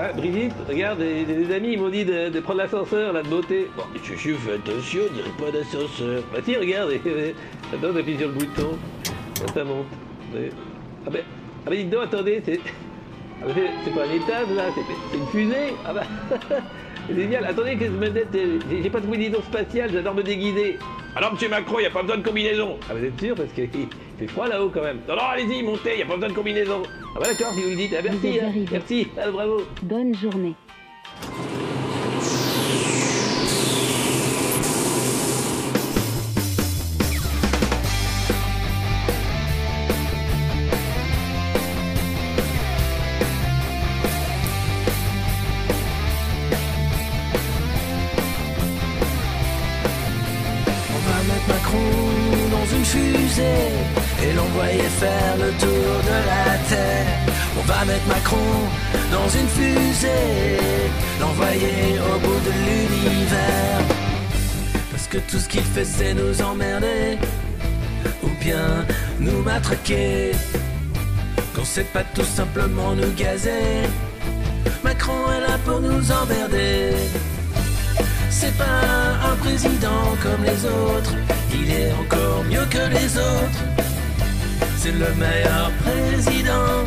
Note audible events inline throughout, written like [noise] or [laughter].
Ah, Brigitte, regarde, des amis ils m'ont dit de, prendre l'ascenseur, là, de beauté. Bon, mais Chuchu, fais attention, on dirait pas d'ascenseur. Bah si, regarde, [laughs] attends, t'appuies sur le bouton. Ça monte. Ah ben, ah ben, dites donc, attendez, c'est... Ah ben, c'est- pas un étage, là, c'est une fusée. Ah bah, [laughs] c'est génial. Attendez, que je me j'ai pas de combinaison spatiale, j'adore me déguiser. Alors, monsieur Macron, y a pas besoin de combinaison. Ah, vous êtes sûr Parce qu'il [laughs] fait froid là-haut quand même. Non, non, allez-y, montez, y a pas besoin de combinaison. Ah bah d'accord, si vous le dites. Ah, merci, hein, merci, ah, bravo. Bonne journée. Va mettre Macron dans une fusée, l'envoyer au bout de l'univers. Parce que tout ce qu'il fait c'est nous emmerder ou bien nous matraquer. Qu'on sait pas tout simplement nous gazer. Macron est là pour nous emmerder. C'est pas un président comme les autres, il est encore mieux que les autres. C'est le meilleur président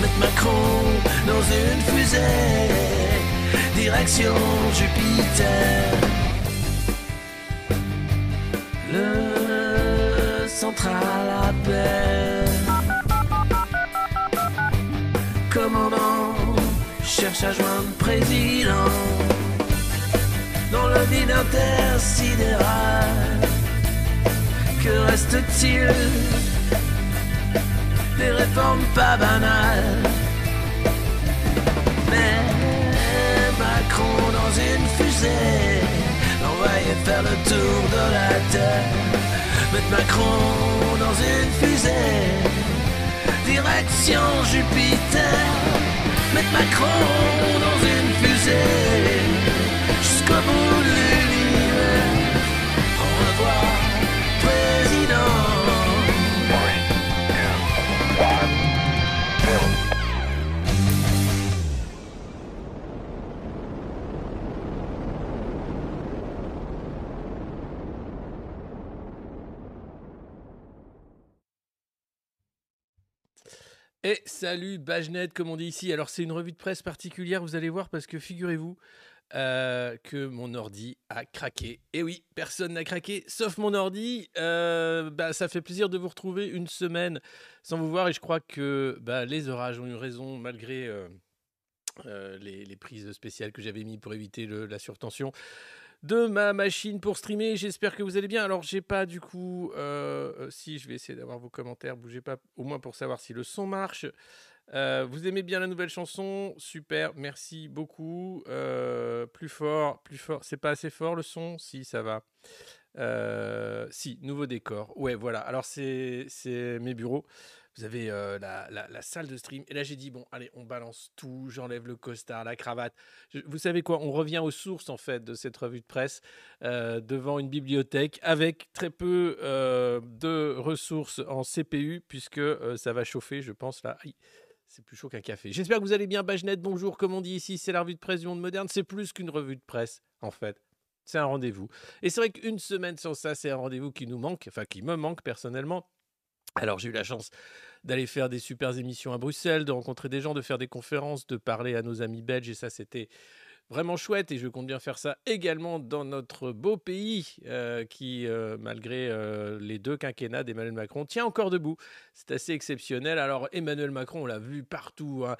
Mettre Macron dans une fusée, direction Jupiter. Le central appelle. Commandant cherche à joindre président dans le vide intersidéral. Que reste-t-il Des réformes pas banales. Mais Macron dans une fusée, l'envoyer faire le tour de la terre. Mettre Macron dans une fusée, direction Jupiter. Mettre Macron dans une fusée, jusqu'au bout Et salut Bajnet, comme on dit ici. Alors c'est une revue de presse particulière, vous allez voir, parce que figurez-vous euh, que mon ordi a craqué. Et oui, personne n'a craqué, sauf mon ordi. Euh, bah, ça fait plaisir de vous retrouver une semaine sans vous voir, et je crois que bah, les orages ont eu raison malgré euh, les, prises spéciales que j'avais mis pour éviter la surtension de ma machine pour streamer. J'espère que vous allez bien. Alors, j'ai pas du coup. euh, euh, si, je vais essayer d'avoir vos commentaires. Bougez pas, au moins pour savoir si le son marche. Euh, vous aimez bien la nouvelle chanson Super, merci beaucoup. Plus fort, plus fort. C'est pas assez fort le son? Si, ça va. Si, nouveau décor. Ouais, voilà. Alors, c'est mes bureaux. Vous avez euh, la, salle de stream. Et là, j'ai dit, bon, allez, on balance tout. J'enlève le costard, la cravate. vous savez quoi? On revient aux sources, en fait, de cette revue de presse, euh, devant une bibliothèque, avec très peu de ressources en CPU, puisque ça va chauffer, je pense, là. C'est plus chaud qu'un café. J'espère que vous allez bien, Bagenette. Bonjour, comme on dit ici, c'est la revue de presse du monde moderne. C'est plus qu'une revue de presse, en fait. C'est un rendez-vous. Et c'est vrai qu'une semaine sans ça, c'est un rendez-vous qui nous manque, enfin qui me manque personnellement. Alors j'ai eu la chance d'aller faire des super émissions à Bruxelles, de rencontrer des gens, de faire des conférences, de parler à nos amis belges, et ça c'était vraiment chouette et je compte bien faire ça également dans notre beau pays euh, qui, euh, malgré euh, les deux quinquennats d'Emmanuel Macron, tient encore debout. C'est assez exceptionnel. Alors Emmanuel Macron, on l'a vu partout. Hein.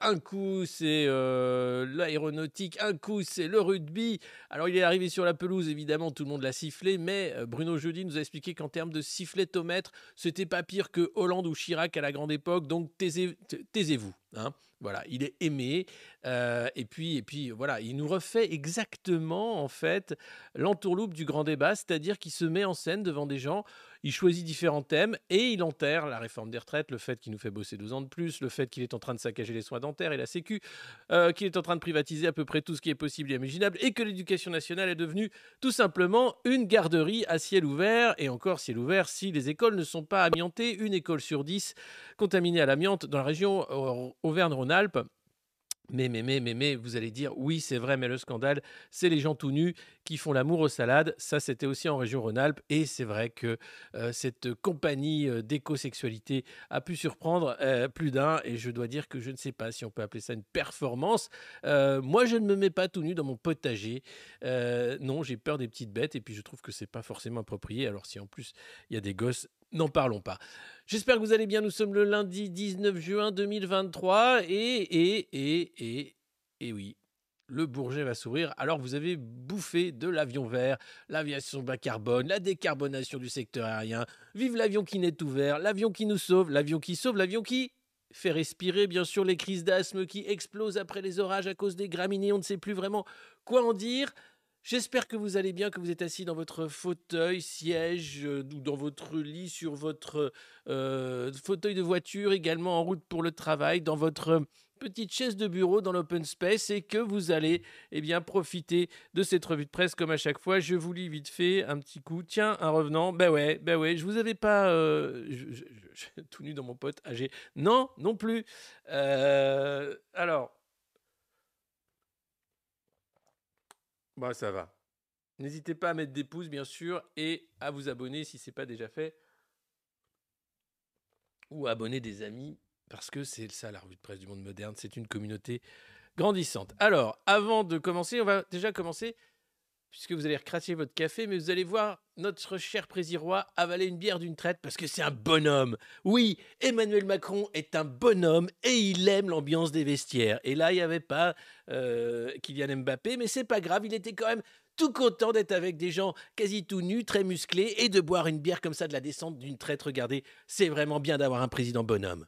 un coup c'est l'aéronautique, un coup c'est le rugby. Alors il est arrivé sur la pelouse, évidemment, tout le monde l'a sifflé, mais Bruno Jeudi nous a expliqué qu'en termes de siffletomètre, c'était pas pire que Hollande ou Chirac à la grande époque. Donc taisez-vous. Hein. Voilà, il est aimé. Euh, et puis, et puis, voilà, il nous refait exactement en fait l'entourloupe du grand débat, c'est-à-dire qu'il se met en scène devant des gens il choisit différents thèmes et il enterre la réforme des retraites, le fait qu'il nous fait bosser 12 ans de plus, le fait qu'il est en train de saccager les soins dentaires et la Sécu, euh, qu'il est en train de privatiser à peu près tout ce qui est possible et imaginable, et que l'éducation nationale est devenue tout simplement une garderie à ciel ouvert, et encore ciel ouvert si les écoles ne sont pas amiantées, une école sur dix contaminée à l'amiante dans la région Auvergne-Rhône-Alpes. Mais, mais, mais, mais, mais, vous allez dire, oui, c'est vrai, mais le scandale, c'est les gens tout nus qui font l'amour aux salades. Ça, c'était aussi en région Rhône-Alpes. Et c'est vrai que euh, cette compagnie euh, d'éco-sexualité a pu surprendre euh, plus d'un. Et je dois dire que je ne sais pas si on peut appeler ça une performance. moi, je ne me mets pas tout nu dans mon potager. non, j'ai peur des petites bêtes. Et puis, je trouve que c'est pas forcément approprié. Alors, si en plus, il y a des gosses, n'en parlons pas. J'espère que vous allez bien. Nous sommes le lundi 19 juin 2023 et, et, et, et, et oui, le Bourget va s'ouvrir. Alors vous avez bouffé de l'avion vert, l'aviation bas carbone, la décarbonation du secteur aérien. Vive l'avion qui n'est ouvert, l'avion qui nous sauve, l'avion qui sauve, l'avion qui fait respirer bien sûr les crises d'asthme qui explosent après les orages à cause des graminées. On ne sait plus vraiment quoi en dire. J'espère que vous allez bien, que vous êtes assis dans votre fauteuil, siège euh, ou dans votre lit, sur votre euh, fauteuil de voiture, également en route pour le travail, dans votre petite chaise de bureau dans l'open space et que vous allez eh bien profiter de cette revue de presse comme à chaque fois. Je vous lis vite fait un petit coup. Tiens, un revenant. Ben ouais, ben ouais, je vous avais pas euh, [laughs] tout nu dans mon pote âgé. Non, non plus. alors, Bah, ça va. N'hésitez pas à mettre des pouces, bien sûr, et à vous abonner si ce n'est pas déjà fait. Ou à abonner des amis, parce que c'est ça la revue de presse du monde moderne. C'est une communauté grandissante. Alors, avant de commencer, on va déjà commencer puisque vous allez recracher votre café, mais vous allez voir notre cher Présirois avaler une bière d'une traite parce que c'est un bonhomme. Oui, Emmanuel Macron est un bonhomme et il aime l'ambiance des vestiaires. Et là, il n'y avait pas euh, Kylian Mbappé, mais c'est pas grave, il était quand même tout content d'être avec des gens quasi tout nus, très musclés, et de boire une bière comme ça de la descente d'une traite. Regardez, c'est vraiment bien d'avoir un président bonhomme.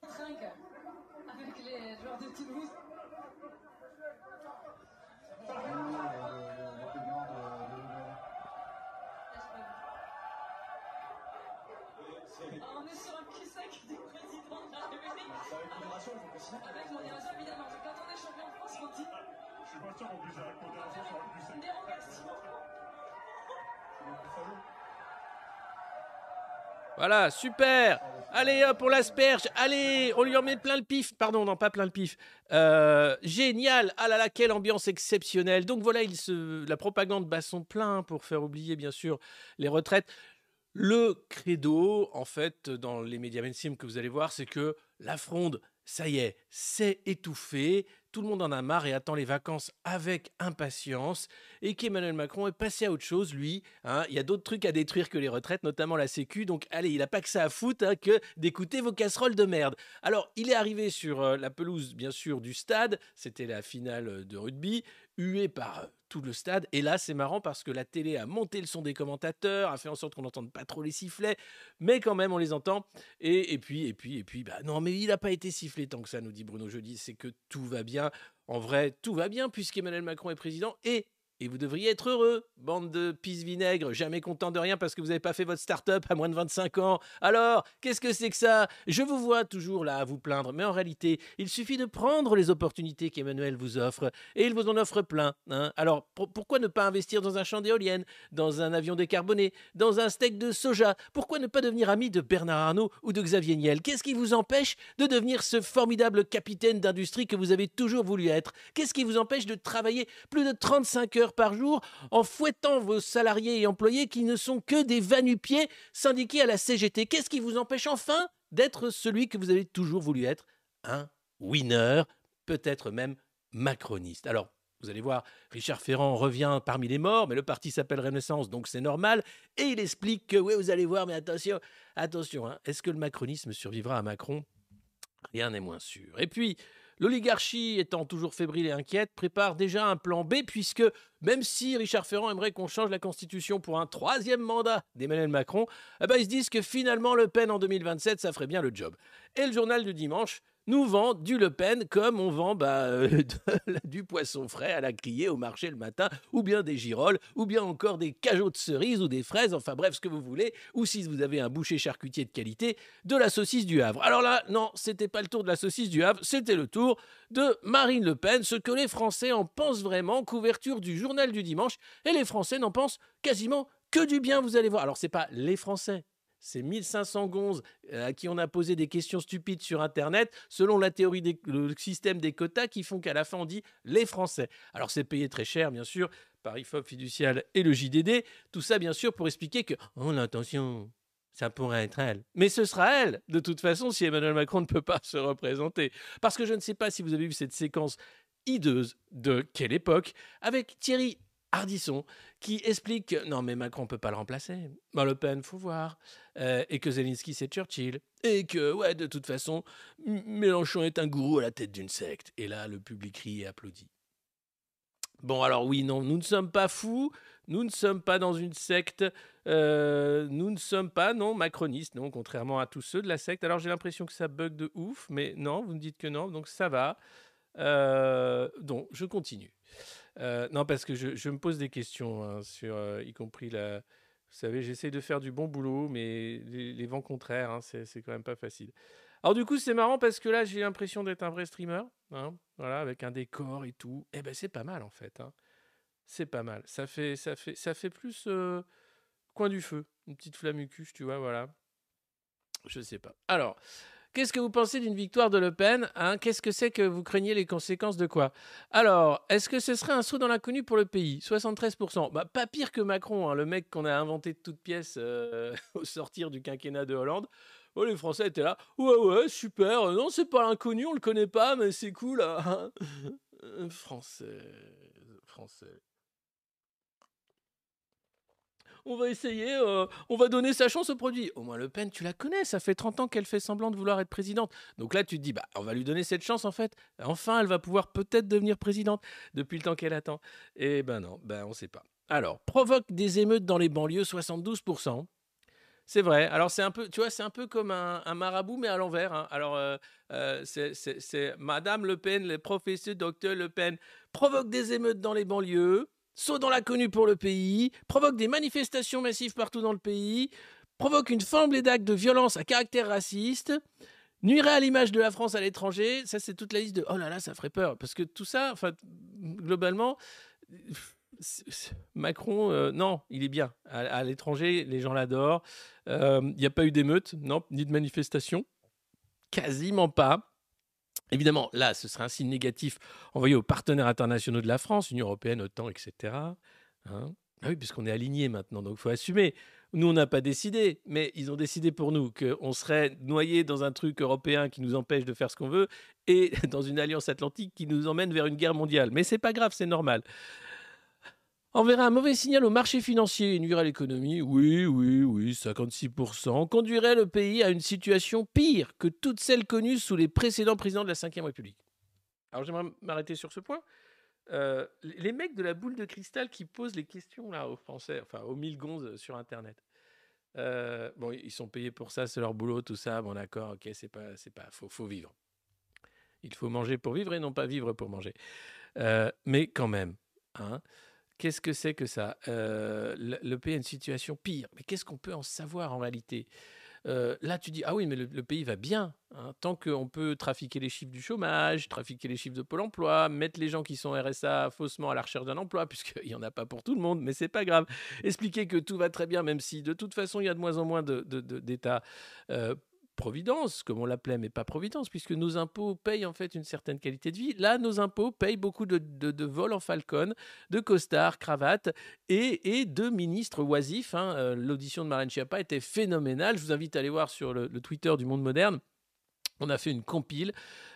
Voilà, super. Allez hop, on l'asperge. Allez, on lui en met plein le pif. Pardon, non, pas plein le pif. Euh, génial. Ah là là, quelle ambiance exceptionnelle. Donc voilà, il se... la propagande bat son plein pour faire oublier, bien sûr, les retraites. Le credo, en fait, dans les médias mainstream que vous allez voir, c'est que la fronde, ça y est, c'est étouffé tout le monde en a marre et attend les vacances avec impatience et qu'Emmanuel Macron est passé à autre chose, lui. Hein. Il y a d'autres trucs à détruire que les retraites, notamment la Sécu. Donc allez, il n'a pas que ça à foutre hein, que d'écouter vos casseroles de merde. Alors, il est arrivé sur euh, la pelouse, bien sûr, du stade. C'était la finale de rugby, hué par tout le stade. Et là, c'est marrant parce que la télé a monté le son des commentateurs, a fait en sorte qu'on n'entende pas trop les sifflets, mais quand même, on les entend. Et, et puis, et puis, et puis, bah non, mais il n'a pas été sifflé tant que ça, nous dit Bruno Jeudi. C'est que tout va bien. En vrai, tout va bien puisqu'Emmanuel Macron est président et Et vous devriez être heureux, bande de pisse vinaigre, jamais content de rien parce que vous n'avez pas fait votre start-up à moins de 25 ans. Alors, qu'est-ce que c'est que ça? Je vous vois toujours là à vous plaindre, mais en réalité, il suffit de prendre les opportunités qu'Emmanuel vous offre, et il vous en offre plein. Hein. Alors, pourquoi ne pas investir dans un champ d'éoliennes, dans un avion décarboné, dans un steak de soja? Pourquoi ne pas devenir ami de Bernard Arnault ou de Xavier Niel? Qu'est-ce qui vous empêche de devenir ce formidable capitaine d'industrie que vous avez toujours voulu être? Qu'est-ce qui vous empêche de travailler plus de 35 heures par jour en fouettant vos salariés et employés qui ne sont que des vanupiers syndiqués à la CGT Qu'est-ce qui vous empêche enfin d'être celui que vous avez toujours voulu être? Un winner, peut-être même macroniste. Alors, vous allez voir, Richard Ferrand revient parmi les morts, mais le parti s'appelle Renaissance, donc c'est normal. Et il explique que, oui, vous allez voir, mais attention, attention, hein, est-ce que le macronisme survivra à Macron? Rien n'est moins sûr. Et puis, L'oligarchie, étant toujours fébrile et inquiète, prépare déjà un plan B, puisque même si Richard Ferrand aimerait qu'on change la Constitution pour un troisième mandat d'Emmanuel Macron, eh ben ils se disent que finalement Le Pen en 2027, ça ferait bien le job. Et le journal du dimanche nous vend du Le Pen comme on vend bah, euh, [laughs] du poisson frais à la criée au marché le matin, ou bien des girolles, ou bien encore des cajots de cerises ou des fraises, enfin bref, ce que vous voulez, ou si vous avez un boucher charcutier de qualité, de la saucisse du Havre. Alors là, non, c'était pas le tour de la saucisse du Havre, c'était le tour de Marine Le Pen, ce que les Français en pensent vraiment, couverture du journal du dimanche, et les Français n'en pensent quasiment que du bien, vous allez voir. Alors c'est pas les Français, 1500 gonzes euh, à qui on a posé des questions stupides sur Internet, selon la théorie du système des quotas, qui font qu'à la fin on dit les Français. Alors c'est payé très cher, bien sûr, par IFOP fiducial et le JDD. Tout ça, bien sûr, pour expliquer que, oh, l'intention, ça pourrait être elle. Mais ce sera elle, de toute façon, si Emmanuel Macron ne peut pas se représenter. Parce que je ne sais pas si vous avez vu cette séquence hideuse de quelle époque, avec Thierry Hardisson, qui explique que non, mais Macron ne peut pas le remplacer. Bah, le faut voir. Euh, et que Zelensky, c'est Churchill. Et que, ouais, de toute façon, Mélenchon est un gourou à la tête d'une secte. Et là, le public rit et applaudit. Bon, alors oui, non, nous ne sommes pas fous, nous ne sommes pas dans une secte, euh, nous ne sommes pas, non, macronistes, non, contrairement à tous ceux de la secte. Alors j'ai l'impression que ça bug de ouf, mais non, vous me dites que non, donc ça va. Euh, donc, je continue. Euh, non, parce que je, me pose des questions hein, sur, euh, y compris la. Vous savez, j'essaie de faire du bon boulot, mais les, vents contraires, hein, c'est quand même pas facile. Alors du coup, c'est marrant parce que là, j'ai l'impression d'être un vrai streamer, hein, voilà, avec un décor et tout. Eh ben, c'est pas mal en fait. C'est pas mal. Ça fait, ça fait, ça fait plus euh, coin du feu, une petite flammucuche, tu vois, voilà. Je sais pas. Alors. Qu'est-ce que vous pensez d'une victoire de Le Pen hein? Qu'est-ce que c'est que vous craignez les conséquences de quoi? Alors, est-ce que ce serait un saut dans l'inconnu pour le pays? 73%. Bah, pas pire que Macron, hein, le mec qu'on a inventé de toutes pièces euh, [laughs] au sortir du quinquennat de Hollande. Oh, les Français étaient là. Ouais, ouais, super. Non, c'est pas l'inconnu, on le connaît pas, mais c'est cool. Hein. [laughs] Français. Français on va essayer, euh, on va donner sa chance au produit. Au moins, Le Pen, tu la connais, ça fait 30 ans qu'elle fait semblant de vouloir être présidente. Donc là, tu te dis, bah, on va lui donner cette chance en fait. Enfin, elle va pouvoir peut-être devenir présidente depuis le temps qu'elle attend. Et ben non, ben on sait pas. Alors, provoque des émeutes dans les banlieues, 72%. C'est vrai. Alors c'est un peu, tu vois, c'est un peu comme un, marabout mais à l'envers. Hein. Alors euh, euh, c'est Madame Le Pen, le professeur Docteur Le Pen provoque des émeutes dans les banlieues saut dans l'inconnu pour le pays, provoque des manifestations massives partout dans le pays, provoque une flambée d'actes de violence à caractère raciste, nuirait à l'image de la France à l'étranger. Ça, c'est toute la liste de oh là là, ça ferait peur. Parce que tout ça, enfin, globalement, [laughs] Macron, euh, non, il est bien. À, l'étranger, les gens l'adorent. Euh, il n'y a pas eu d'émeute, non, ni de manifestation. Quasiment pas. Évidemment, là, ce serait un signe négatif envoyé aux partenaires internationaux de la France, Union européenne, OTAN, etc. Hein. ah oui, puisqu'on est aligné maintenant, donc il faut assumer. Nous, on n'a pas décidé, mais ils ont décidé pour nous qu'on serait noyé dans un truc européen qui nous empêche de faire ce qu'on veut et [laughs] dans une alliance atlantique qui nous emmène vers une guerre mondiale. Mais c'est pas grave, c'est normal enverrait un mauvais signal au marché financier et nuirait à l'économie, oui, oui, oui, 56%, conduirait le pays à une situation pire que toutes celles connues sous les précédents présidents de la Ve République. Alors j'aimerais m'arrêter sur ce point. Euh, les mecs de la boule de cristal qui posent les questions là aux Français, enfin aux mille gonzes sur Internet. Euh, bon, ils sont payés pour ça, c'est leur boulot, tout ça. Bon, d'accord, ok, c'est pas, c'est pas, faut, faut vivre. Il faut manger pour vivre et non pas vivre pour manger. Euh, mais quand même, hein, Qu'est-ce que c'est que ça? Euh, le, pays a une situation pire. Mais qu'est-ce qu'on peut en savoir en réalité? Euh, là, tu dis, ah oui, mais le, pays va bien. Hein. tant qu'on peut trafiquer les chiffres du chômage, trafiquer les chiffres de Pôle emploi, mettre les gens qui sont RSA faussement à la recherche d'un emploi, [laughs] puisqu'il n'y en a pas pour tout le monde, mais c'est pas grave. Expliquer que tout va très bien, même si de toute façon, il y a de moins en moins d'États euh, providence, comme on l'appelait, mais pas providence, puisque nos impôts payent en fait une certaine qualité de vie. Là, nos impôts payent beaucoup de, de, vols en falcon, de costards, cravates et, et de ministres oisifs. Hein. Euh, l'audition de Marlène Schiappa était phénoménale. Je vous invite à aller voir sur le, Twitter du Monde Moderne. On a fait une compile.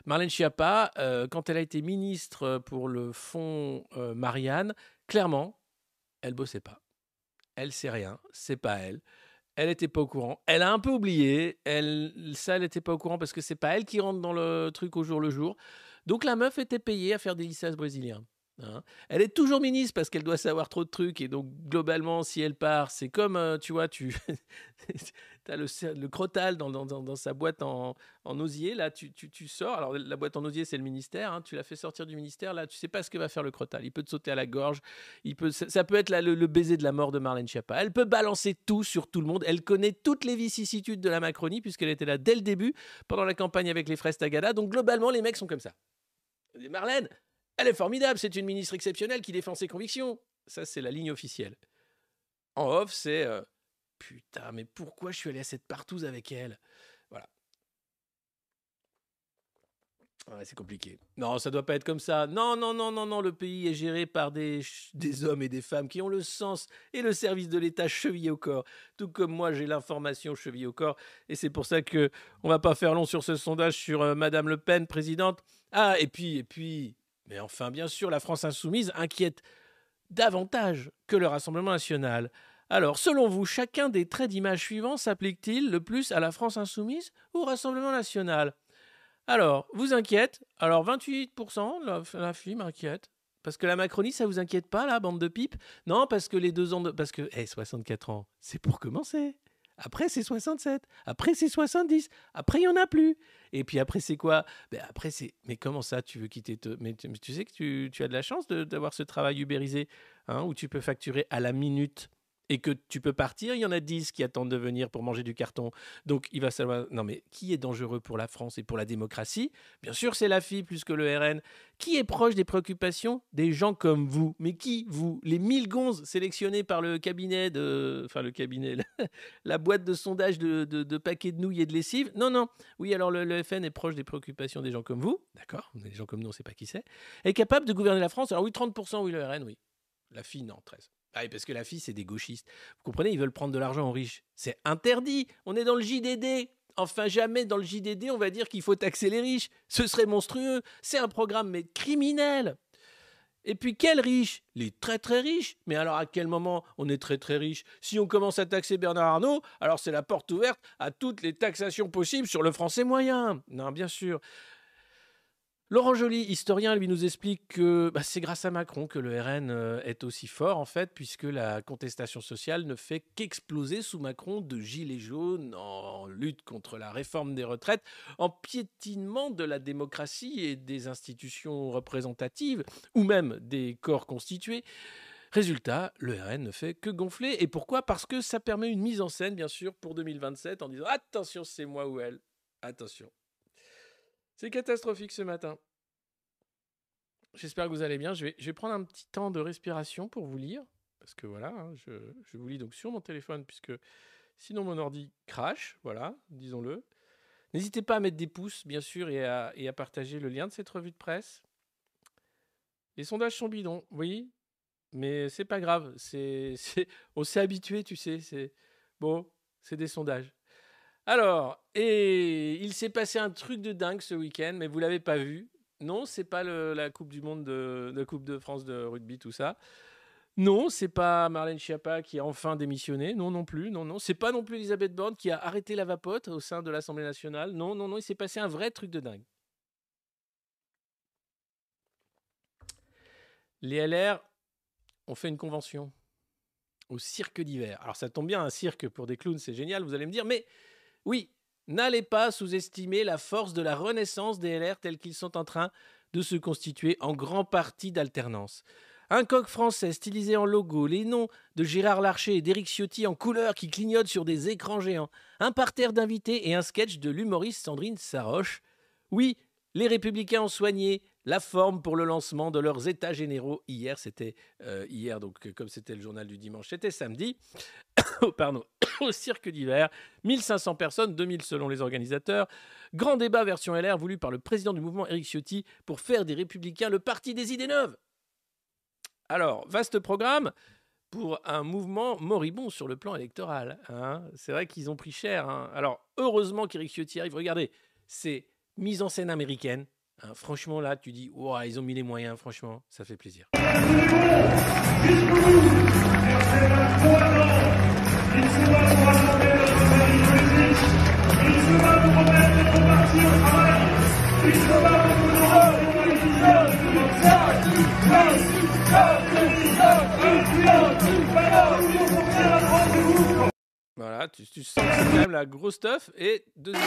Marlène Schiappa, euh, quand elle a été ministre pour le fonds euh, Marianne, clairement, elle bossait pas. Elle sait rien, c'est pas elle. Elle n'était pas au courant. Elle a un peu oublié. Elle, ça, elle n'était pas au courant parce que c'est pas elle qui rentre dans le truc au jour le jour. Donc la meuf était payée à faire des lissages brésiliens. Hein. Elle est toujours ministre parce qu'elle doit savoir trop de trucs et donc globalement si elle part c'est comme euh, tu vois tu [laughs] as le, crotal dans, sa boîte en, en osier là tu, sors alors la boîte en osier c'est le ministère hein. tu la fais sortir du ministère là tu sais pas ce que va faire le crotal il peut te sauter à la gorge il peut ça, peut être le, baiser de la mort de Marlène Schiappa elle peut balancer tout sur tout le monde elle connaît toutes les vicissitudes de la Macronie puisqu'elle était là dès le début pendant la campagne avec les fraises Tagada donc globalement les mecs sont comme ça Marlène elle est formidable, c'est une ministre exceptionnelle qui défend ses convictions. Ça, c'est la ligne officielle. En off, c'est euh, putain, mais pourquoi je suis allé à cette partouze avec elle? Voilà. c'est compliqué. Non, ça doit pas être comme ça. Non, non, non, non, non. Le pays est géré par des, des hommes et des femmes qui ont le sens et le service de l'État chevillé au corps. Tout comme moi, j'ai l'information chevillée au corps. Et c'est pour ça que on va pas faire long sur ce sondage sur euh, Madame Le Pen, présidente. Ah, et puis, et puis, mais enfin, bien sûr, la France insoumise inquiète davantage que le Rassemblement national. Alors, selon vous, chacun des traits d'image suivants s'applique-t-il le plus à la France insoumise ou au Rassemblement national? Alors, vous inquiète? Alors, 28%, la, la fille m'inquiète. Parce que la Macronie, ça vous inquiète pas, la bande de pipe Non, parce que les deux ans de... Parce que, hé, 64 ans, c'est pour commencer. Après, c'est 67. Après, c'est 70. Après, il n'y en a plus. Et puis après, c'est quoi? Ben Après, c'est. Mais comment ça, tu veux quitter mais, tu, sais que tu, tu as de la chance d'avoir ce travail ubérisé, hein, où tu peux facturer à la minute et que tu peux partir, il y en a 10 qui attendent de venir pour manger du carton. Donc il va savoir, non mais qui est dangereux pour la France et pour la démocratie? Bien sûr, c'est la FI plus que le RN. Qui est proche des préoccupations Des gens comme vous? Mais qui, vous? Les 1000 gonzes sélectionnés par le cabinet de... Enfin, le cabinet, [laughs] la boîte de sondage de, paquets de nouilles et de lessive? Non, non. Oui, alors le, FN est proche des préoccupations des gens comme vous. D'accord Des gens comme nous, on ne sait pas qui c'est. Est capable de gouverner la France? Alors oui, 30%, oui, le RN, oui. La FI, non, 13. Ah parce que la fille, c'est des gauchistes. Vous comprenez, ils veulent prendre de l'argent aux riches. C'est interdit. On est dans le JDD. Enfin, jamais dans le JDD, on va dire qu'il faut taxer les riches. Ce serait monstrueux. C'est un programme, mais criminel. Et puis, quels riches? Les très très riches. Mais alors, à quel moment on est très très riche? Si on commence à taxer Bernard Arnault, alors c'est la porte ouverte à toutes les taxations possibles sur le français moyen. Non, bien sûr. Laurent Joly, historien, lui nous explique que bah, c'est grâce à Macron que le RN euh, est aussi fort, en fait, puisque la contestation sociale ne fait qu'exploser sous Macron de gilets jaunes en lutte contre la réforme des retraites, en piétinement de la démocratie et des institutions représentatives, ou même des corps constitués. Résultat, le RN ne fait que gonfler. Et pourquoi? Parce que ça permet une mise en scène, bien sûr, pour 2027, en disant attention, c'est moi ou elle. Attention. C'est catastrophique ce matin. J'espère que vous allez bien. Je vais, prendre un petit temps de respiration pour vous lire. Parce que voilà, hein, je, je, vous lis donc sur mon téléphone, puisque sinon mon ordi crache. Voilà, disons-le. N'hésitez pas à mettre des pouces, bien sûr, et à, et à, partager le lien de cette revue de presse. Les sondages sont bidons, oui, mais c'est pas grave. C'est, [laughs] on s'est habitué, tu sais. C'est bon, c'est des sondages. Alors, et il s'est passé un truc de dingue ce week-end, mais vous l'avez pas vu. Non, c'est pas la Coupe du Monde de Coupe de France de rugby, tout ça. Non, c'est pas Marlène Schiappa qui a enfin démissionné. Non, non plus. Non, non. C'est pas non plus Elisabeth Borne qui a arrêté la vapote au sein de l'Assemblée nationale. Non, non, non. Il s'est passé un vrai truc de dingue. Les LR ont fait une convention au cirque d'hiver. Alors ça tombe bien, un cirque pour des clowns, c'est génial, vous allez me dire, mais oui, n'allez pas sous-estimer la force de la renaissance des LR tels qu'ils sont en train de se constituer en grand parti d'alternance. Un coq français stylisé en logo, les noms de Gérard Larcher et d'Éric Ciotti en couleur qui clignotent sur des écrans géants, un parterre d'invités et un sketch de l'humoriste Sandrine Saroche. Oui, les républicains ont soigné la forme pour le lancement de leurs états généraux. Hier, c'était euh, hier, donc euh, comme c'était le journal du dimanche, c'était samedi. [coughs] Oh, pardon, [coughs] au cirque d'hiver, 1500 personnes, 2000 selon les organisateurs. Grand débat version LR voulu par le président du mouvement Éric Ciotti pour faire des républicains le parti des idées neuves. Alors, vaste programme pour un mouvement moribond sur le plan électoral. hein. C'est vrai qu'ils ont pris cher. hein. Alors, heureusement qu'Éric Ciotti arrive. Regardez, c'est mise en scène américaine. Hein. Franchement, là, tu dis, Ouah, ils ont mis les moyens, franchement, ça fait plaisir. Voilà, tu, tu sens que c'est quand même la grosse stuff. Et deuxième.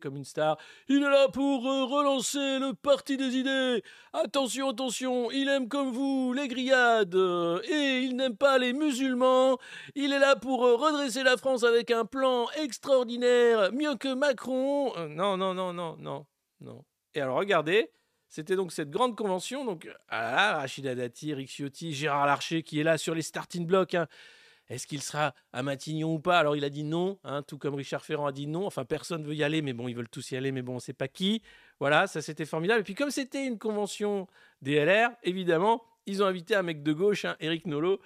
Comme une star, il est là pour euh, relancer le parti des idées. Attention, attention, il aime comme vous les grillades euh, et il n'aime pas les musulmans. Il est là pour euh, redresser la France avec un plan extraordinaire, mieux que Macron. Non, non, non, non, non, non. Et alors regardez, c'était donc cette grande convention. Donc, ah Rachida Dati, Eric Ciotti, Gérard Larcher qui est là sur les starting blocks. hein. Est-ce qu'il sera à Matignon ou pas? Alors il a dit non, hein, tout comme Richard Ferrand a dit non. Enfin, personne veut y aller, mais bon, ils veulent tous y aller, mais bon, on sait pas qui. Voilà, ça c'était formidable. Et puis comme c'était une convention des LR, évidemment, ils ont invité un mec de gauche, hein, Eric Nolot.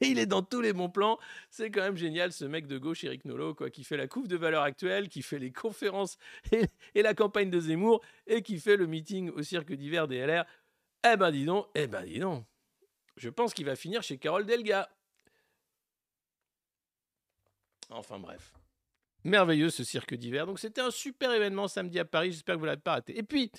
Et [laughs] il est dans tous les bons plans. C'est quand même génial, ce mec de gauche, Eric Nolot, quoi, qui fait la coupe de valeur actuelle, qui fait les conférences [laughs] et, et la campagne de Zemmour, et qui fait le meeting au cirque d'hiver des LR. Eh ben dis donc, eh ben dis donc. Je pense qu'il va finir chez Carole Delga. Enfin bref. Merveilleux ce cirque d'hiver. Donc c'était un super événement samedi à Paris. J'espère que vous ne l'avez pas raté. Et puis,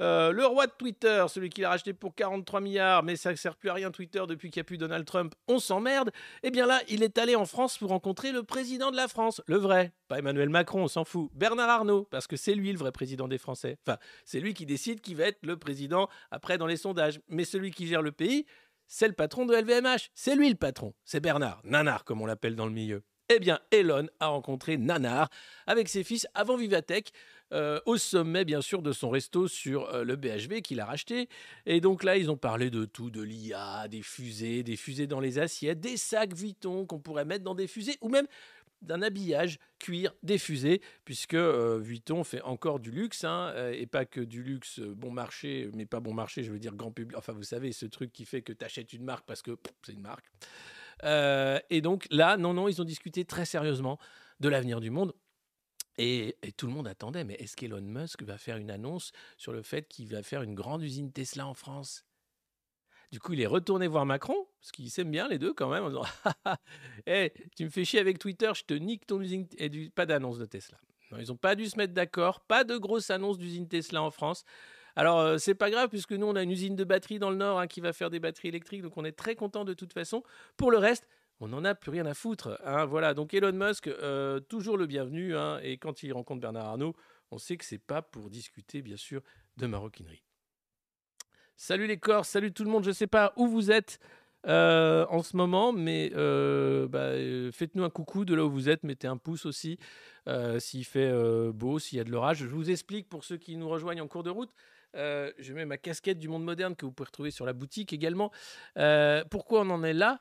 euh, le roi de Twitter, celui qui l'a racheté pour 43 milliards, mais ça ne sert plus à rien Twitter depuis qu'il n'y a plus Donald Trump, on s'emmerde. Eh bien là, il est allé en France pour rencontrer le président de la France, le vrai. Pas Emmanuel Macron, on s'en fout. Bernard Arnault, parce que c'est lui le vrai président des Français. Enfin, c'est lui qui décide qui va être le président après dans les sondages. Mais celui qui gère le pays, c'est le patron de LVMH. C'est lui le patron. C'est Bernard. Nanar, comme on l'appelle dans le milieu. Eh bien, Elon a rencontré Nanar avec ses fils avant Vivatech, euh, au sommet bien sûr de son resto sur euh, le BHV qu'il a racheté. Et donc là, ils ont parlé de tout, de l'IA, des fusées, des fusées dans les assiettes, des sacs Vuitton qu'on pourrait mettre dans des fusées, ou même d'un habillage cuir des fusées, puisque euh, Vuitton fait encore du luxe, hein, euh, et pas que du luxe bon marché, mais pas bon marché, je veux dire grand public. Enfin, vous savez, ce truc qui fait que tu achètes une marque parce que c'est une marque. Euh, et donc là, non, non, ils ont discuté très sérieusement de l'avenir du monde. Et, tout le monde attendait, mais est-ce qu'Elon Musk va faire une annonce sur le fait qu'il va faire une grande usine Tesla en France? Du coup, il est retourné voir Macron, parce qu'ils s'aiment bien les deux quand même, en disant [laughs] hey, tu me fais chier avec Twitter, je te nique ton usine. Et pas d'annonce de Tesla. Non, ils n'ont pas dû se mettre d'accord, pas de grosse annonce d'usine Tesla en France. Alors, euh, c'est pas grave, puisque nous, on a une usine de batterie dans le Nord hein, qui va faire des batteries électriques, donc on est très content de toute façon. Pour le reste, on n'en a plus rien à foutre. hein, voilà, donc Elon Musk, euh, toujours le bienvenu, hein, et quand il rencontre Bernard Arnault, on sait que c'est pas pour discuter, bien sûr, de maroquinerie. Salut les Corses, salut tout le monde, je sais pas où vous êtes euh, en ce moment, mais bah, faites-nous un coucou de là où vous êtes, mettez un pouce aussi s'il fait beau, s'il y a de l'orage. Je vous explique pour ceux qui nous rejoignent en cours de route. Euh, je mets ma casquette du monde moderne que vous pouvez retrouver sur la boutique également. Euh, pourquoi on en est là?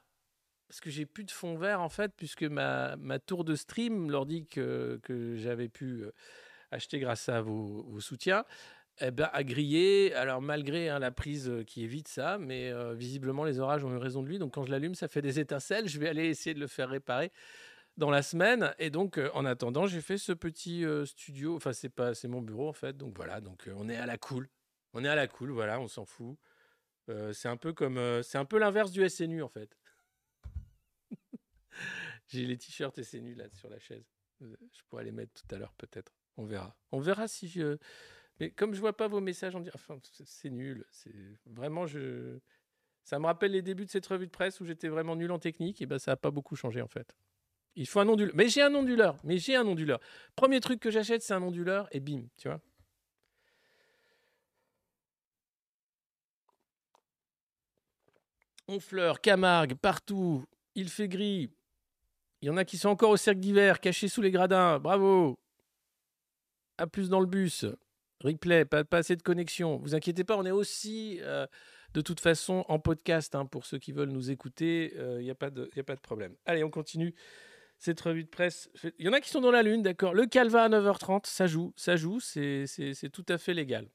Parce que j'ai plus de fond vert en fait, puisque ma, tour de stream, l'ordi que, j'avais pu euh, acheter grâce à vos, soutiens, eh ben, a grillé. Alors malgré hein, la prise qui évite ça, mais visiblement les orages ont eu raison de lui. Donc quand je l'allume, ça fait des étincelles. Je vais aller essayer de le faire réparer dans la semaine. Et donc en attendant, j'ai fait ce petit studio. Enfin c'est pas, c'est mon bureau en fait. Donc voilà. Donc on est à la cool. On est à la cool. Voilà, on s'en fout. Euh, c'est un peu comme, euh, c'est un peu l'inverse du SNU en fait. [laughs] j'ai les t-shirts SNU là sur la chaise. Euh, Je pourrais les mettre tout à l'heure peut-être. On verra. On verra si je. Mais comme je vois pas vos messages, on dit enfin c'est- nul. C'est vraiment je. Ça me rappelle les débuts de cette revue de presse où j'étais vraiment nul en technique et ben ça a pas beaucoup changé en fait. Il faut un onduleur. Mais j'ai un onduleur. Mais j'ai un onduleur. Premier truc que j'achète, c'est un onduleur et bim, tu vois. Honfleur, Camargue, partout. Il fait gris. Il y en a qui sont encore au cercle d'hiver, cachés sous les gradins. Bravo. À plus dans le bus. Replay, pas, assez de connexion. Vous inquiétez pas, on est aussi euh, de toute façon en podcast hein, pour ceux qui veulent nous écouter. Il euh, n'y a, a pas de problème. Allez, on continue cette revue de presse. Il y en a qui sont dans la lune, d'accord. Le Calva à 9h30, ça joue, ça joue, c'est tout à fait légal.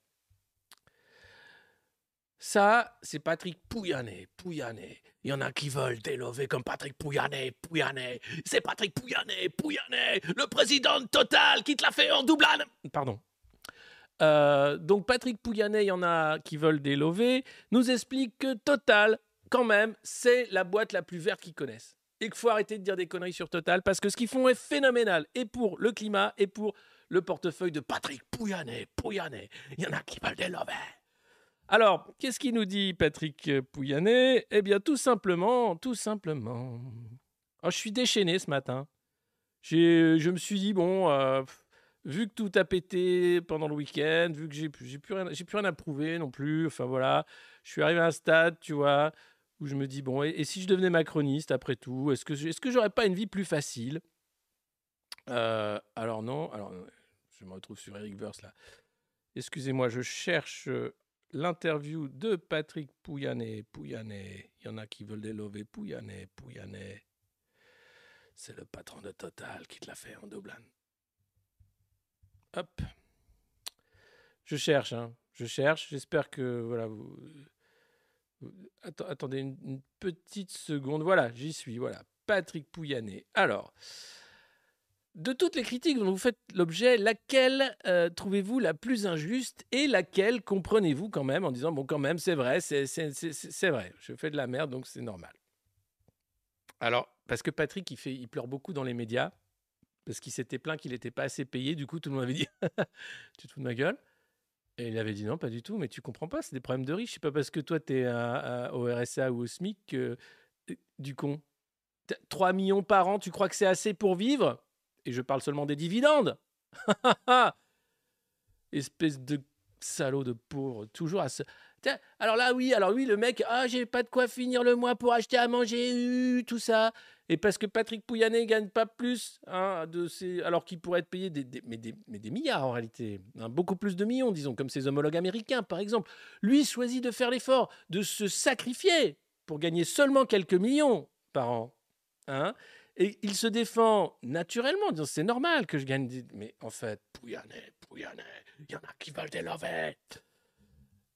Ça, c'est Patrick Pouyanné, Pouyanné. Il y en a qui veulent délover comme Patrick Pouyanné, Pouyanné. C'est Patrick Pouyanné, Pouyanné, le président de Total qui te l'a fait en doublane. Pardon. Euh, donc Patrick Pouyanné, il y en a qui veulent délover, nous explique que Total, quand même, c'est la boîte la plus verte qu'ils connaissent. Et qu'il faut arrêter de dire des conneries sur Total parce que ce qu'ils font est phénoménal. Et pour le climat et pour le portefeuille de Patrick Pouyanné, Pouyanné. Il y en a qui veulent délover. Alors, qu'est-ce qu'il nous dit Patrick Pouyanné? Eh bien, tout simplement, tout simplement. Oh, je suis déchaîné ce matin. Je me suis dit, bon, euh, vu que tout a pété pendant le week-end, vu que j'ai plus, rien- plus rien à prouver non plus, enfin voilà, je suis arrivé à un stade, tu vois, où je me dis, bon, et, si je devenais macroniste après tout, est-ce que, est-ce que j'aurais pas une vie plus facile? Euh, Alors non, alors je me retrouve sur Eric Verse là. Excusez-moi, je cherche euh, l'interview de Patrick Pouyanné. Pouyanné, il y en a qui veulent délover Pouyanné, Pouyanné. C'est le patron de Total qui te l'a fait en doublane. Hop. Je cherche, hein. Je cherche. J'espère que voilà. Attendez une, une petite seconde. Voilà, j'y suis. Voilà, Patrick Pouyanné. Alors, de toutes les critiques dont vous faites l'objet, laquelle euh, trouvez-vous la plus injuste et laquelle comprenez-vous quand même en disant bon quand même c'est vrai, c'est vrai. Je fais de la merde donc c'est normal. Alors parce que Patrick il pleure beaucoup dans les médias parce qu'il s'était plaint qu'il n'était pas assez payé. Du coup, tout le monde avait dit [laughs] Tu te fous de ma gueule Et il avait dit Non, pas du tout, mais tu comprends pas, c'est des problèmes de riches. C'est pas parce que toi, tu es au RSA ou au SMIC euh, du con. T'as 3 millions par an, tu crois que c'est assez pour vivre? Et je parle seulement des dividendes. [laughs] Espèce de salaud de pauvre, toujours à se. Alors là, oui, alors oui, le mec, ah, j'ai pas de quoi finir le mois pour acheter à manger, euh, tout ça. Et parce que Patrick Pouyanné gagne pas plus, hein, de ses... alors qu'il pourrait être payé des, des- mais, des, mais des milliards en réalité, hein, beaucoup plus de millions, disons, comme ses homologues américains par exemple. Lui choisit de faire l'effort, de se sacrifier pour gagner seulement quelques millions par an. Hein et il se défend naturellement, en disant c'est normal que je gagne des... Mais en fait, Pouyanné, Pouyanné, il y en a qui veulent des lovettes.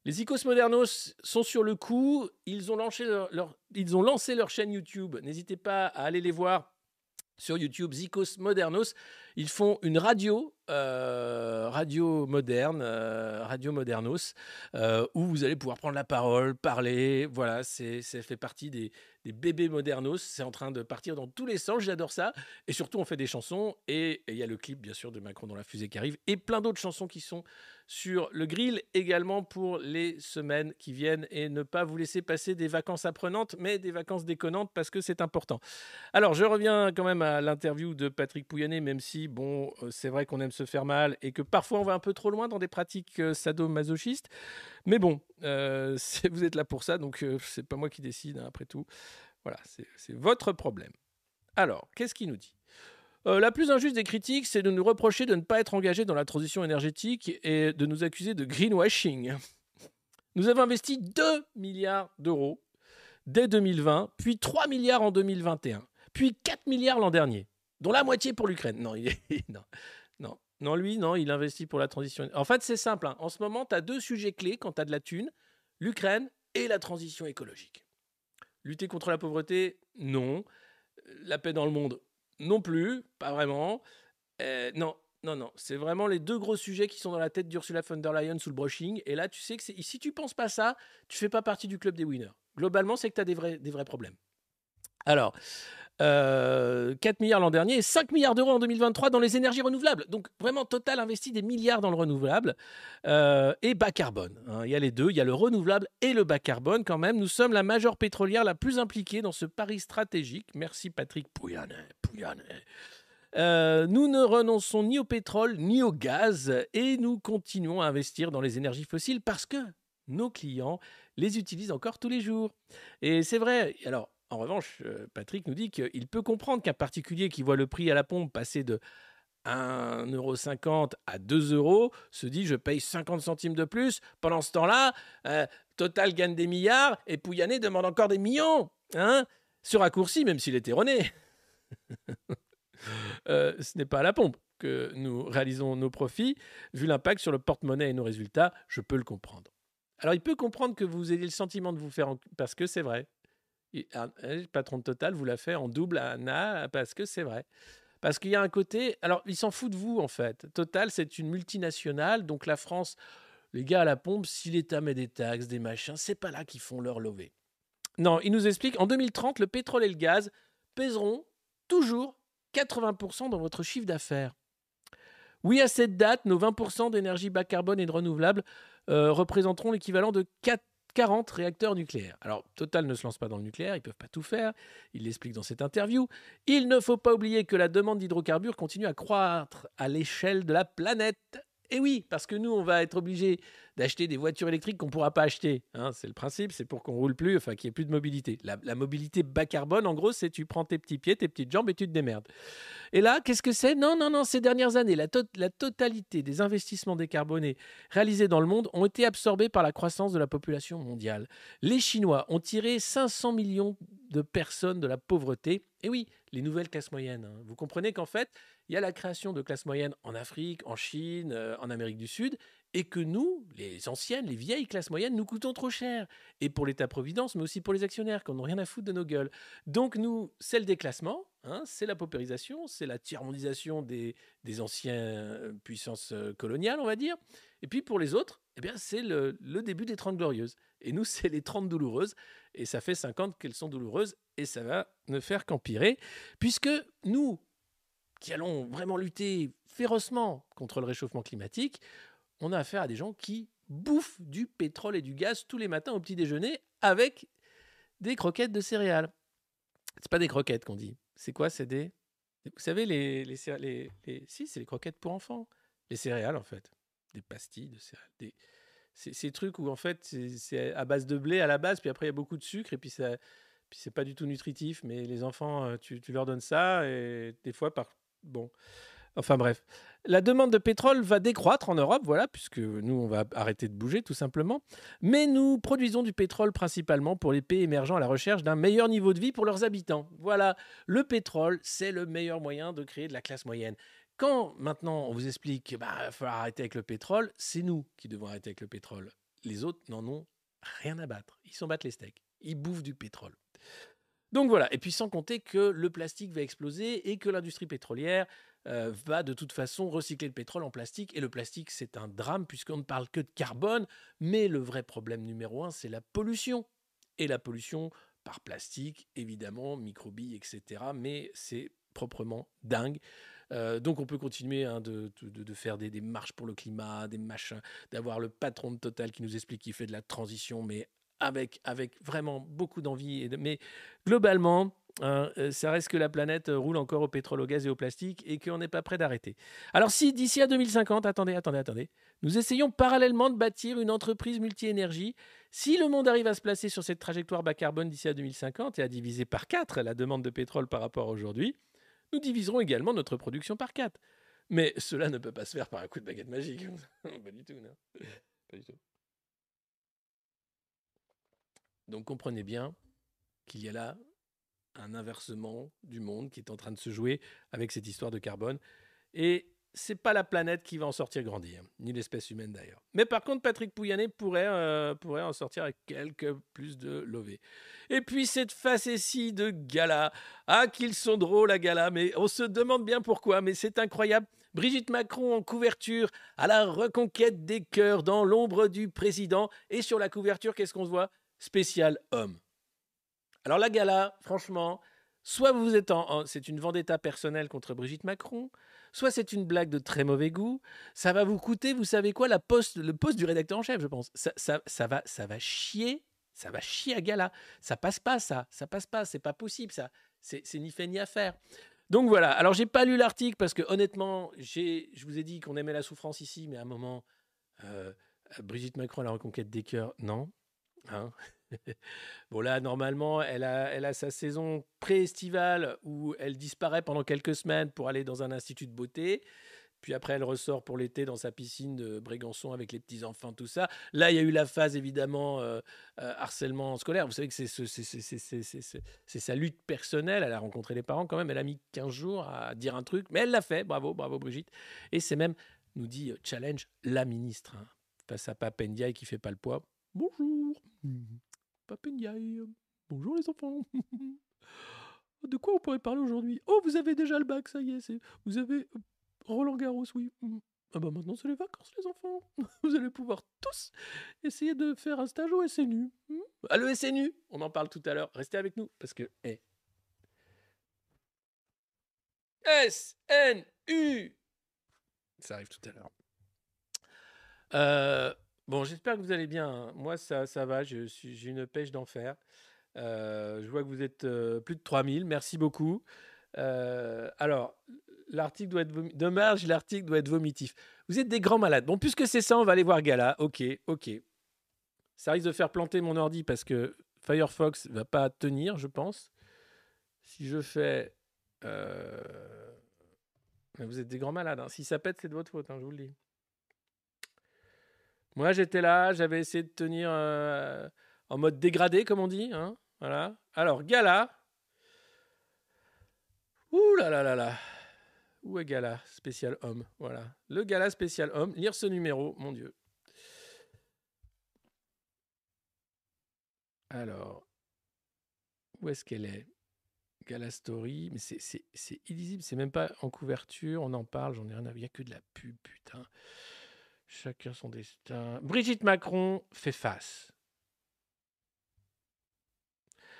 Les Icos Modernos sont sur le coup. Ils ont lancé leur, leur- ils ont lancé leur chaîne YouTube. N'hésitez pas à aller les voir sur YouTube, Zikos Modernos. Ils font une radio, euh, radio moderne, euh, radio modernos, euh, où vous allez pouvoir prendre la parole, parler. Voilà, c'est, ça fait partie des, des bébés modernos. C'est en train de partir dans tous les sens. J'adore ça. Et surtout, on fait des chansons. Et il y a le clip, bien sûr, de Macron dans la fusée qui arrive. Et plein d'autres chansons qui sont sur le grill également pour les semaines qui viennent. Et ne pas vous laisser passer des vacances apprenantes, mais des vacances déconnantes parce que c'est important. Alors, je reviens quand même à l'interview de Patrick Pouyanné, même si, bon, euh, c'est vrai qu'on aime se faire mal et que parfois on va un peu trop loin dans des pratiques euh, sadomasochistes. Mais bon, euh, [laughs] vous êtes là pour ça, donc euh, c'est pas moi qui décide, hein, après tout. Voilà, c'est votre problème. Alors, qu'est-ce qu'il nous dit? Euh, La plus injuste des critiques, c'est de nous reprocher de ne pas être engagés dans la transition énergétique et de nous accuser de greenwashing. Nous avons investi 2 milliards d'euros dès 2020, puis 3 milliards en 2021, puis 4 milliards l'an dernier, dont la moitié pour l'Ukraine. [laughs] Non, non, non, lui, non, il investit pour la transition. En fait, c'est simple. hein. En ce moment, tu as deux sujets clés quand tu as de la thune l'Ukraine et la transition écologique. Lutter contre la pauvreté, non. La paix dans le monde, non plus, pas vraiment. Euh, non, non, non. C'est vraiment les deux gros sujets qui sont dans la tête d'Ursula von der Leyen sous le brushing. Et là, tu sais que si tu penses pas ça, tu fais pas partie du club des winners. Globalement, c'est que tu as des vrais, des vrais problèmes. Alors, euh, 4 milliards l'an dernier et 5 milliards d'euros en 2023 dans les énergies renouvelables. Donc vraiment, Total investit des milliards dans le renouvelable euh, et bas carbone. hein. Il y a les deux, il y a le renouvelable et le bas carbone quand même. Nous sommes la majeure pétrolière la plus impliquée dans ce pari stratégique. Merci Patrick Pouyanné. Euh, nous ne renonçons ni au pétrole ni au gaz et nous continuons à investir dans les énergies fossiles parce que nos clients les utilisent encore tous les jours. Et c'est vrai. Alors, en revanche, euh, Patrick nous dit qu'il peut comprendre qu'un particulier qui voit le prix à la pompe passer de 1,50€ à 2 euros se dit je paye 50 centimes de plus. Pendant ce temps-là, euh, Total gagne des milliards et Pouyanné demande encore des millions. Hein Ce raccourci, même s'il est erroné. [laughs] Euh, ce n'est pas à la pompe que nous réalisons nos profits. Vu l'impact sur le porte-monnaie et nos résultats, je peux le comprendre. Alors, il peut comprendre que vous ayez le sentiment de vous faire... Parce que c'est vrai. Le patron de Total vous l'a fait en double à Anna parce que c'est vrai. Parce qu'il y a un côté. Alors, il s'en fout de vous, en fait. Total, c'est une multinationale. Donc, la France, les gars à la pompe, si l'État met des taxes, des machins, c'est pas là qu'ils font leur lever. Non, il nous explique en 2030, le pétrole et le gaz pèseront toujours 80% dans votre chiffre d'affaires. Oui, à cette date, nos 20% d'énergie bas carbone et de renouvelables euh, représenteront l'équivalent de 4 40 réacteurs nucléaires. Alors, Total ne se lance pas dans le nucléaire, ils ne peuvent pas tout faire, il l'explique dans cette interview. Il ne faut pas oublier que la demande d'hydrocarbures continue à croître à l'échelle de la planète. Et oui, parce que nous, on va être obligé d'acheter des voitures électriques qu'on ne pourra pas acheter. Hein, c'est le principe, c'est pour qu'on roule plus, enfin qu'il n'y ait plus de mobilité. La, mobilité bas carbone, en gros, c'est tu prends tes petits pieds, tes petites jambes et tu te démerdes. Et là, qu'est-ce que c'est? Non, non, non, ces dernières années, la totalité des investissements décarbonés réalisés dans le monde ont été absorbés par la croissance de la population mondiale. Les Chinois ont tiré 500 millions de personnes de la pauvreté. Et oui, les nouvelles classes moyennes. Hein. Vous comprenez qu'en fait, il y a la création de classes moyennes en Afrique, en Chine, euh, en Amérique du Sud, et que nous, les anciennes, les vieilles classes moyennes, nous coûtons trop cher. Et pour l'État-providence, mais aussi pour les actionnaires, qui n'ont rien à foutre de nos gueules. Donc nous, c'est le déclassement, hein, c'est la paupérisation, c'est la tiers-mondisation des, anciennes euh, puissances euh, coloniales, on va dire. Et puis pour les autres, eh bien, c'est le, le, début des 30 glorieuses. Et nous, c'est les 30 douloureuses. Et ça fait 50 qu'elles sont douloureuses. Et ça va ne faire qu'empirer. Puisque nous, qui allons vraiment lutter férocement contre le réchauffement climatique, on a affaire à des gens qui bouffent du pétrole et du gaz tous les matins au petit déjeuner avec des croquettes de céréales. C'est pas des croquettes qu'on dit. C'est quoi? C'est des. Vous savez, les, Si, c'est les croquettes pour enfants. Les céréales, en fait. Des pastilles de céréales. Des... Ces trucs où, en fait, c'est à base de blé à la base, puis après, il y a beaucoup de sucre, et puis ça. Puis c'est pas du tout nutritif, mais les enfants, tu, tu leur donnes ça, et des fois, par. Bon. Enfin bref. La demande de pétrole va décroître en Europe, voilà, puisque nous, on va arrêter de bouger tout simplement. Mais nous produisons du pétrole principalement pour les pays émergents à la recherche d'un meilleur niveau de vie pour leurs habitants. Voilà, le pétrole, c'est le meilleur moyen de créer de la classe moyenne. Quand maintenant on vous explique qu'il bah, va falloir arrêter avec le pétrole, c'est nous qui devons arrêter avec le pétrole. Les autres n'en ont rien à battre. Ils s'en battent les steaks. Ils bouffent du pétrole. Donc voilà, et puis sans compter que le plastique va exploser et que l'industrie pétrolière euh, va de toute façon recycler le pétrole en plastique. Et le plastique, c'est un drame puisqu'on ne parle que de carbone. Mais le vrai problème numéro un, c'est la pollution. Et la pollution par plastique, évidemment, microbilles, etc. Mais c'est proprement dingue. Euh, donc on peut continuer hein, de, faire des, marches pour le climat, des machins, d'avoir le patron de Total qui nous explique qu'il fait de la transition, mais avec, avec vraiment beaucoup d'envie. Mais globalement, Hein, euh, ça reste que la planète euh, roule encore au pétrole, au gaz et au plastique et qu'on n'est pas prêt d'arrêter. Alors si d'ici à 2050, attendez, attendez, attendez, nous essayons parallèlement de bâtir une entreprise multi-énergie, si le monde arrive à se placer sur cette trajectoire bas carbone d'ici à 2050 et à diviser par 4 la demande de pétrole par rapport à aujourd'hui, nous diviserons également notre production par 4. Mais cela ne peut pas se faire par un coup de baguette magique. [laughs] pas du tout, non. Pas du tout. Donc comprenez bien qu'il y a là un inversement du monde qui est en train de se jouer avec cette histoire de carbone. Et c'est pas la planète qui va en sortir grandir, ni l'espèce humaine d'ailleurs. Mais par contre, Patrick Pouyanné pourrait, euh, pourrait en sortir avec quelques plus de lové. Et puis cette facétie de gala. Ah, qu'ils sont drôles à gala, mais on se demande bien pourquoi, mais c'est incroyable. Brigitte Macron en couverture à la reconquête des cœurs dans l'ombre du président. Et sur la couverture, qu'est-ce qu'on voit? Spécial homme. Alors la gala, franchement, soit vous êtes en, c'est une vendetta personnelle contre Brigitte Macron, soit c'est une blague de très mauvais goût. Ça va vous coûter, vous savez quoi, la poste, le poste du rédacteur en chef, je pense. Ça, ça, va, ça va chier, ça va chier à gala. Ça passe pas, ça, ça passe pas, c'est pas possible, ça. C'est ni fait ni à faire. Donc voilà. Alors j'ai pas lu l'article parce que honnêtement, j'ai, je vous ai dit qu'on aimait la souffrance ici, mais à un moment, euh, Brigitte Macron la reconquête des cœurs, non. Hein [laughs] bon là, normalement, elle a, elle a sa saison pré-estivale où elle disparaît pendant quelques semaines pour aller dans un institut de beauté. Puis après, elle ressort pour l'été dans sa piscine de Brégançon avec les petits-enfants, tout ça. Là, il y a eu la phase, évidemment, euh, euh, harcèlement scolaire. Vous savez que c'est sa lutte personnelle. Elle a rencontré les parents quand même. Elle a mis 15 jours à dire un truc, mais elle l'a fait. Bravo, bravo Brigitte. Et c'est même, nous dit euh, Challenge, la ministre, hein, face à Papendiaï qui fait pas le poids. Bonjour, Papendiaï. Bonjour les enfants. [laughs] De quoi on pourrait parler aujourd'hui? Oh, vous avez déjà le bac, ça y est. Vous avez Roland Garros, oui. Ah bah maintenant c'est les vacances les enfants. [laughs] Vous allez pouvoir tous essayer de faire un stage au SNU. Mmh. À le SNU, on en parle tout à l'heure. Restez avec nous parce que hey. SNU Ça arrive tout à l'heure. Euh, bon, j'espère que vous allez bien. Hein. Moi, ça, ça va. J'ai une pêche d'enfer. Euh, je vois que vous êtes euh, plus de 3000. Merci beaucoup. alors, l'article doit être dommage, l'article doit être vomitif. Vous êtes des grands malades. Bon, puisque c'est ça, on va aller voir Gala. Ok, ok. Ça risque de faire planter mon ordi parce que Firefox va pas tenir, je pense. Si je fais. Euh, vous êtes des grands malades. Hein. Si ça pète, c'est de votre faute, hein, je vous le dis. Moi, j'étais là, j'avais essayé de tenir euh, en mode dégradé, comme on dit. Hein. Voilà. Alors, Gala. Ouh là là là là. Où est Gala spécial homme? Voilà. Le Gala spécial homme. Lire ce numéro, mon Dieu. Alors, où est-ce qu'elle est, Gala Story, mais c'est illisible, c'est même pas en couverture, on en parle, j'en ai rien à... Il n'y a que de la pub, putain. Chacun son destin. Brigitte Macron fait face.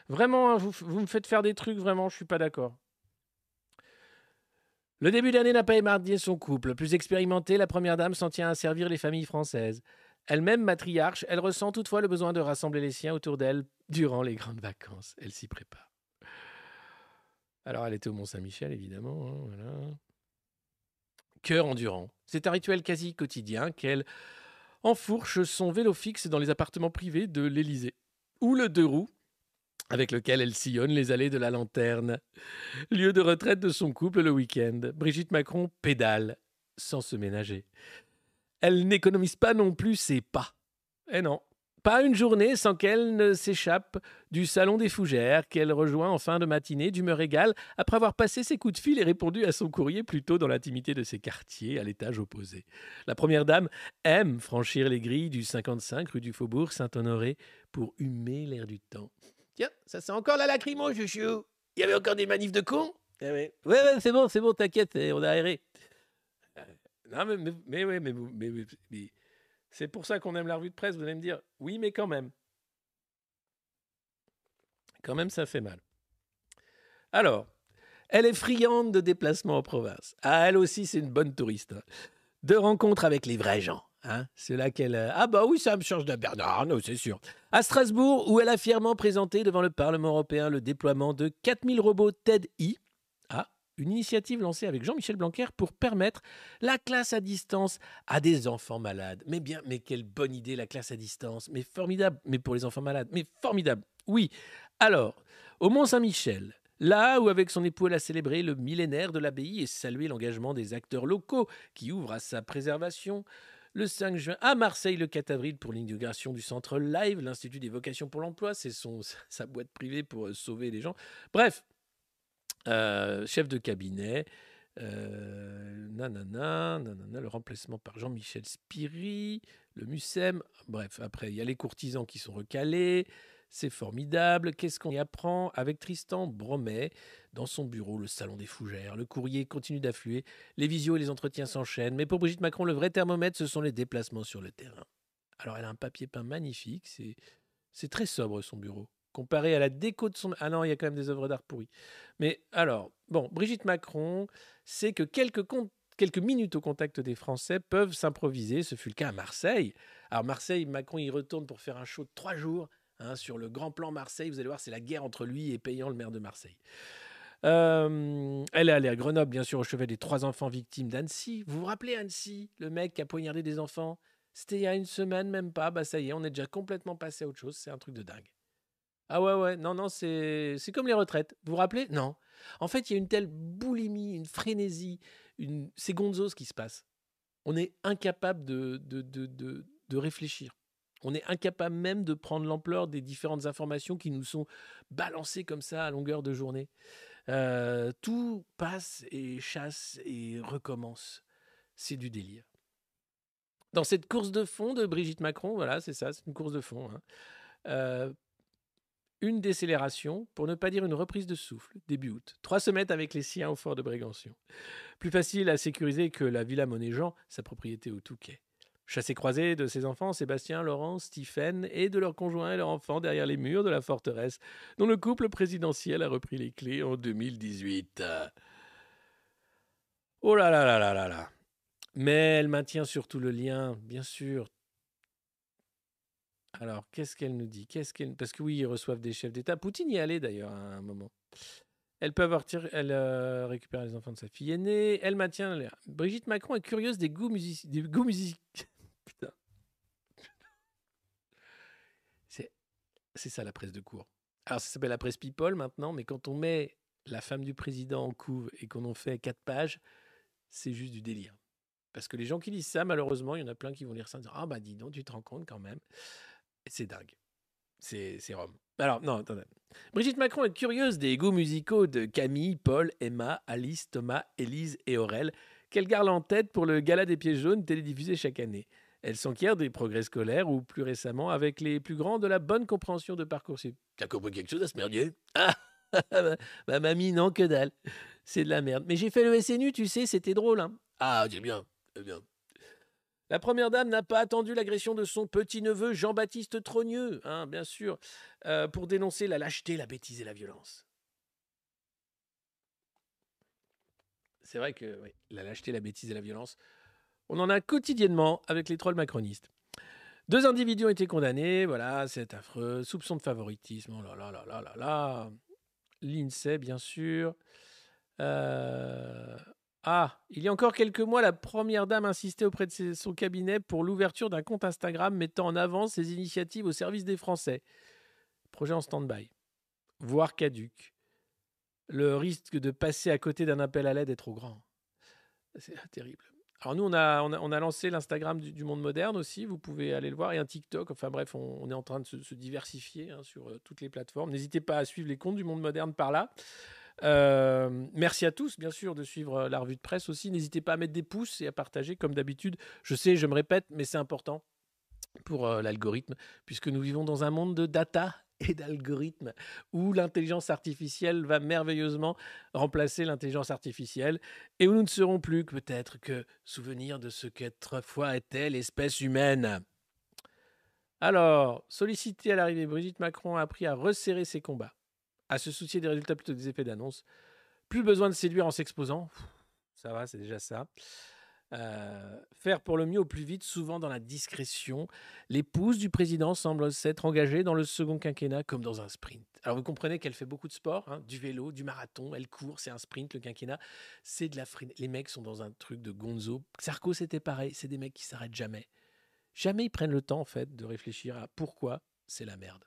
Vraiment, hein, vous, me faites faire des trucs, vraiment, je suis pas d'accord. Le début d'année n'a pas émargné son couple. Plus expérimentée, la première dame s'en tient à servir les familles françaises. Elle-même matriarche, elle ressent toutefois le besoin de rassembler les siens autour d'elle durant les grandes vacances. Elle s'y prépare. Alors, elle était au Mont-Saint-Michel, évidemment. Hein, voilà. Cœur endurant. C'est un rituel quasi quotidien qu'elle enfourche son vélo fixe dans les appartements privés de l'Élysée. Ou le deux roues, avec lequel elle sillonne les allées de la lanterne. Lieu de retraite de son couple le week-end. Brigitte Macron pédale sans se ménager. Elle n'économise pas non plus ses pas. Eh non, pas une journée sans qu'elle ne s'échappe du salon des fougères qu'elle rejoint en fin de matinée d'humeur égale après avoir passé ses coups de fil et répondu à son courrier plutôt dans l'intimité de ses quartiers à l'étage opposé. La première dame aime franchir les grilles du 55 rue du Faubourg Saint-Honoré pour humer l'air du temps. Tiens, ça c'est encore la lacrymo, chouchou. Il y avait encore des manifs de cons? Eh Ouais, ouais, c'est bon, c'est bon, t'inquiète, on a aéré. Euh, non, mais, mais, mais, mais, mais, mais c'est pour ça qu'on aime la revue de presse. Vous allez me dire, oui, mais quand même. Quand même, ça fait mal. Alors, elle est friande de déplacements en province. Ah, elle aussi, c'est une bonne touriste. Hein. De rencontres avec les vrais gens. Hein, c'est là qu'elle. Euh, ah, bah oui, ça me change de Bernard non, c'est sûr. À Strasbourg, où elle a fièrement présenté devant le Parlement européen le déploiement de 4000 robots TED-I. Une initiative lancée avec Jean-Michel Blanquer pour permettre la classe à distance à des enfants malades. Mais bien, mais quelle bonne idée, la classe à distance. Mais formidable. Mais pour les enfants malades. Mais formidable. Oui. Alors, au Mont-Saint-Michel, Là où, avec son époux, elle a célébré le millénaire de l'abbaye et salué l'engagement des acteurs locaux qui ouvrent à sa préservation, le 5 juin à Marseille, le 4 avril, pour l'inauguration du centre Live, l'Institut des vocations pour l'emploi. C'est [laughs] sa boîte privée pour sauver les gens. Bref, euh, chef de cabinet. Euh, nanana, nanana, le remplacement par Jean-Michel Spiri, le MUSEM, bref, après il y a les courtisans qui sont recalés, c'est formidable. Qu'est-ce qu'on y apprend avec Tristan Bromet dans son bureau, le salon des fougères Le courrier continue d'affluer, les visios et les entretiens s'enchaînent. Mais pour Brigitte Macron, le vrai thermomètre, ce sont les déplacements sur le terrain. Alors elle a un papier peint magnifique, c'est, c'est très sobre son bureau. Comparé à la déco de son... Ah non, il y a quand même des œuvres d'art pourries. Mais alors, bon, Brigitte Macron sait que quelques, minutes au contact des Français peuvent s'improviser. Ce fut le cas à Marseille. Alors Marseille, Macron y retourne pour faire un show de trois jours Hein, sur le grand plan Marseille, vous allez voir, c'est la guerre entre lui et Payant, le maire de Marseille. Euh, elle est allée à Grenoble, bien sûr, au chevet des trois enfants victimes d'Annecy. Vous vous rappelez Annecy, le mec qui a poignardé des enfants? C'était il y a une semaine, même pas. Bah ça y est, on est déjà complètement passé à autre chose. C'est un truc de dingue. Ah ouais, ouais, non, non, c'est comme les retraites. Vous vous rappelez? Non. En fait, il y a une telle boulimie, une frénésie, une... c'est gonzos qui se passe. On est incapable de réfléchir. On est incapable même de prendre l'ampleur des différentes informations qui nous sont balancées comme ça à longueur de journée. Euh, tout passe et chasse et recommence. C'est du délire. Dans cette course de fond de Brigitte Macron, voilà, c'est ça, c'est une course de fond. Hein. Euh, une décélération, pour ne pas dire une reprise de souffle, début août. Trois semaines avec les siens au fort de Brégançon. Plus facile à sécuriser que la Villa Monet-Jean, sa propriété au Touquet. Chassé-croisé de ses enfants, Sébastien, Laurent, Stephen, et de leurs conjoints et leurs enfants derrière les murs de la forteresse, dont le couple présidentiel a repris les clés en 2018. Oh là là là là là là. Mais elle maintient surtout le lien, bien sûr. Alors, qu'est-ce qu'elle nous dit? Qu'est-ce. Parce que oui, ils reçoivent des chefs d'État. Poutine y allait d'ailleurs à un moment. Elle peut avoir tiré, elle euh, récupère les enfants de sa fille aînée. Elle maintient. Brigitte Macron est curieuse des goûts, music... des goûts musiques [laughs] Putain. C'est ça la presse de cours. Alors ça s'appelle la presse People maintenant, mais quand on met la femme du président en couve et qu'on en fait quatre pages, c'est juste du délire. Parce que les gens qui lisent ça, malheureusement, il y en a plein qui vont lire ça en disant Ah bah dis donc, tu te rends compte quand même. C'est dingue. C'est Rome. Alors, non, attendez. Brigitte Macron est curieuse des goûts musicaux de Camille, Paul, Emma, Alice, Thomas, Élise et Aurel, qu'elle garde en tête pour le gala des pieds jaunes télédiffusé chaque année. Elle s'enquiert des progrès scolaires ou plus récemment avec les plus grands de la bonne compréhension de Parcoursup. T'as compris quelque chose à ce merdier? Ah [laughs] Ma mamie, non, que dalle. C'est de la merde. Mais j'ai fait le SNU, tu sais, c'était drôle. Hein ah, c'est bien, c'est bien. La première dame n'a pas attendu l'agression de son petit-neveu Jean-Baptiste Trogneux, hein, bien sûr, euh, pour dénoncer la lâcheté, la bêtise et la violence. C'est vrai que la lâcheté, la bêtise et la violence, on en a quotidiennement avec les trolls macronistes. Deux individus ont été condamnés, voilà, c'est affreux. Soupçon de favoritisme, oh là là là là là là. L'INSEE, bien sûr. Euh, ah, il y a encore quelques mois, la première dame insistait auprès de son cabinet pour l'ouverture d'un compte Instagram mettant en avant ses initiatives au service des Français. Projet en stand-by, voire caduque. Le risque de passer à côté d'un appel à l'aide est trop grand. C'est [laughs] terrible. Alors nous, on a, lancé l'Instagram du, monde moderne aussi, vous pouvez aller le voir, et un TikTok. Enfin bref, on, est en train de se, diversifier hein, sur euh, toutes les plateformes. N'hésitez pas à suivre les comptes du monde moderne par là. Euh, merci à tous, bien sûr, de suivre euh, la revue de presse aussi. N'hésitez pas à mettre des pouces et à partager, comme d'habitude. Je sais, je me répète, mais c'est important pour l'algorithme, puisque nous vivons dans un monde de data [laughs] et d'algorithmes où l'intelligence artificielle va merveilleusement remplacer l'intelligence artificielle et où nous ne serons plus que peut-être que souvenir de ce qu'autrefois était l'espèce humaine. Alors, sollicité à l'arrivée, Brigitte Macron a appris à resserrer ses combats, à se soucier des résultats plutôt que des effets d'annonce. Plus besoin de séduire en s'exposant. Ça va, c'est déjà ça. Euh, faire pour le mieux au plus vite, souvent dans la discrétion. L'épouse du président semble s'être engagée dans le second quinquennat comme dans un sprint. Alors vous comprenez qu'elle fait beaucoup de sport, hein, du vélo, du marathon, elle court, c'est un sprint, le quinquennat. C'est de la Les mecs sont dans un truc de gonzo. Sarko, c'était pareil, c'est des mecs qui s'arrêtent jamais. Jamais ils prennent le temps, en fait, de réfléchir à pourquoi c'est la merde.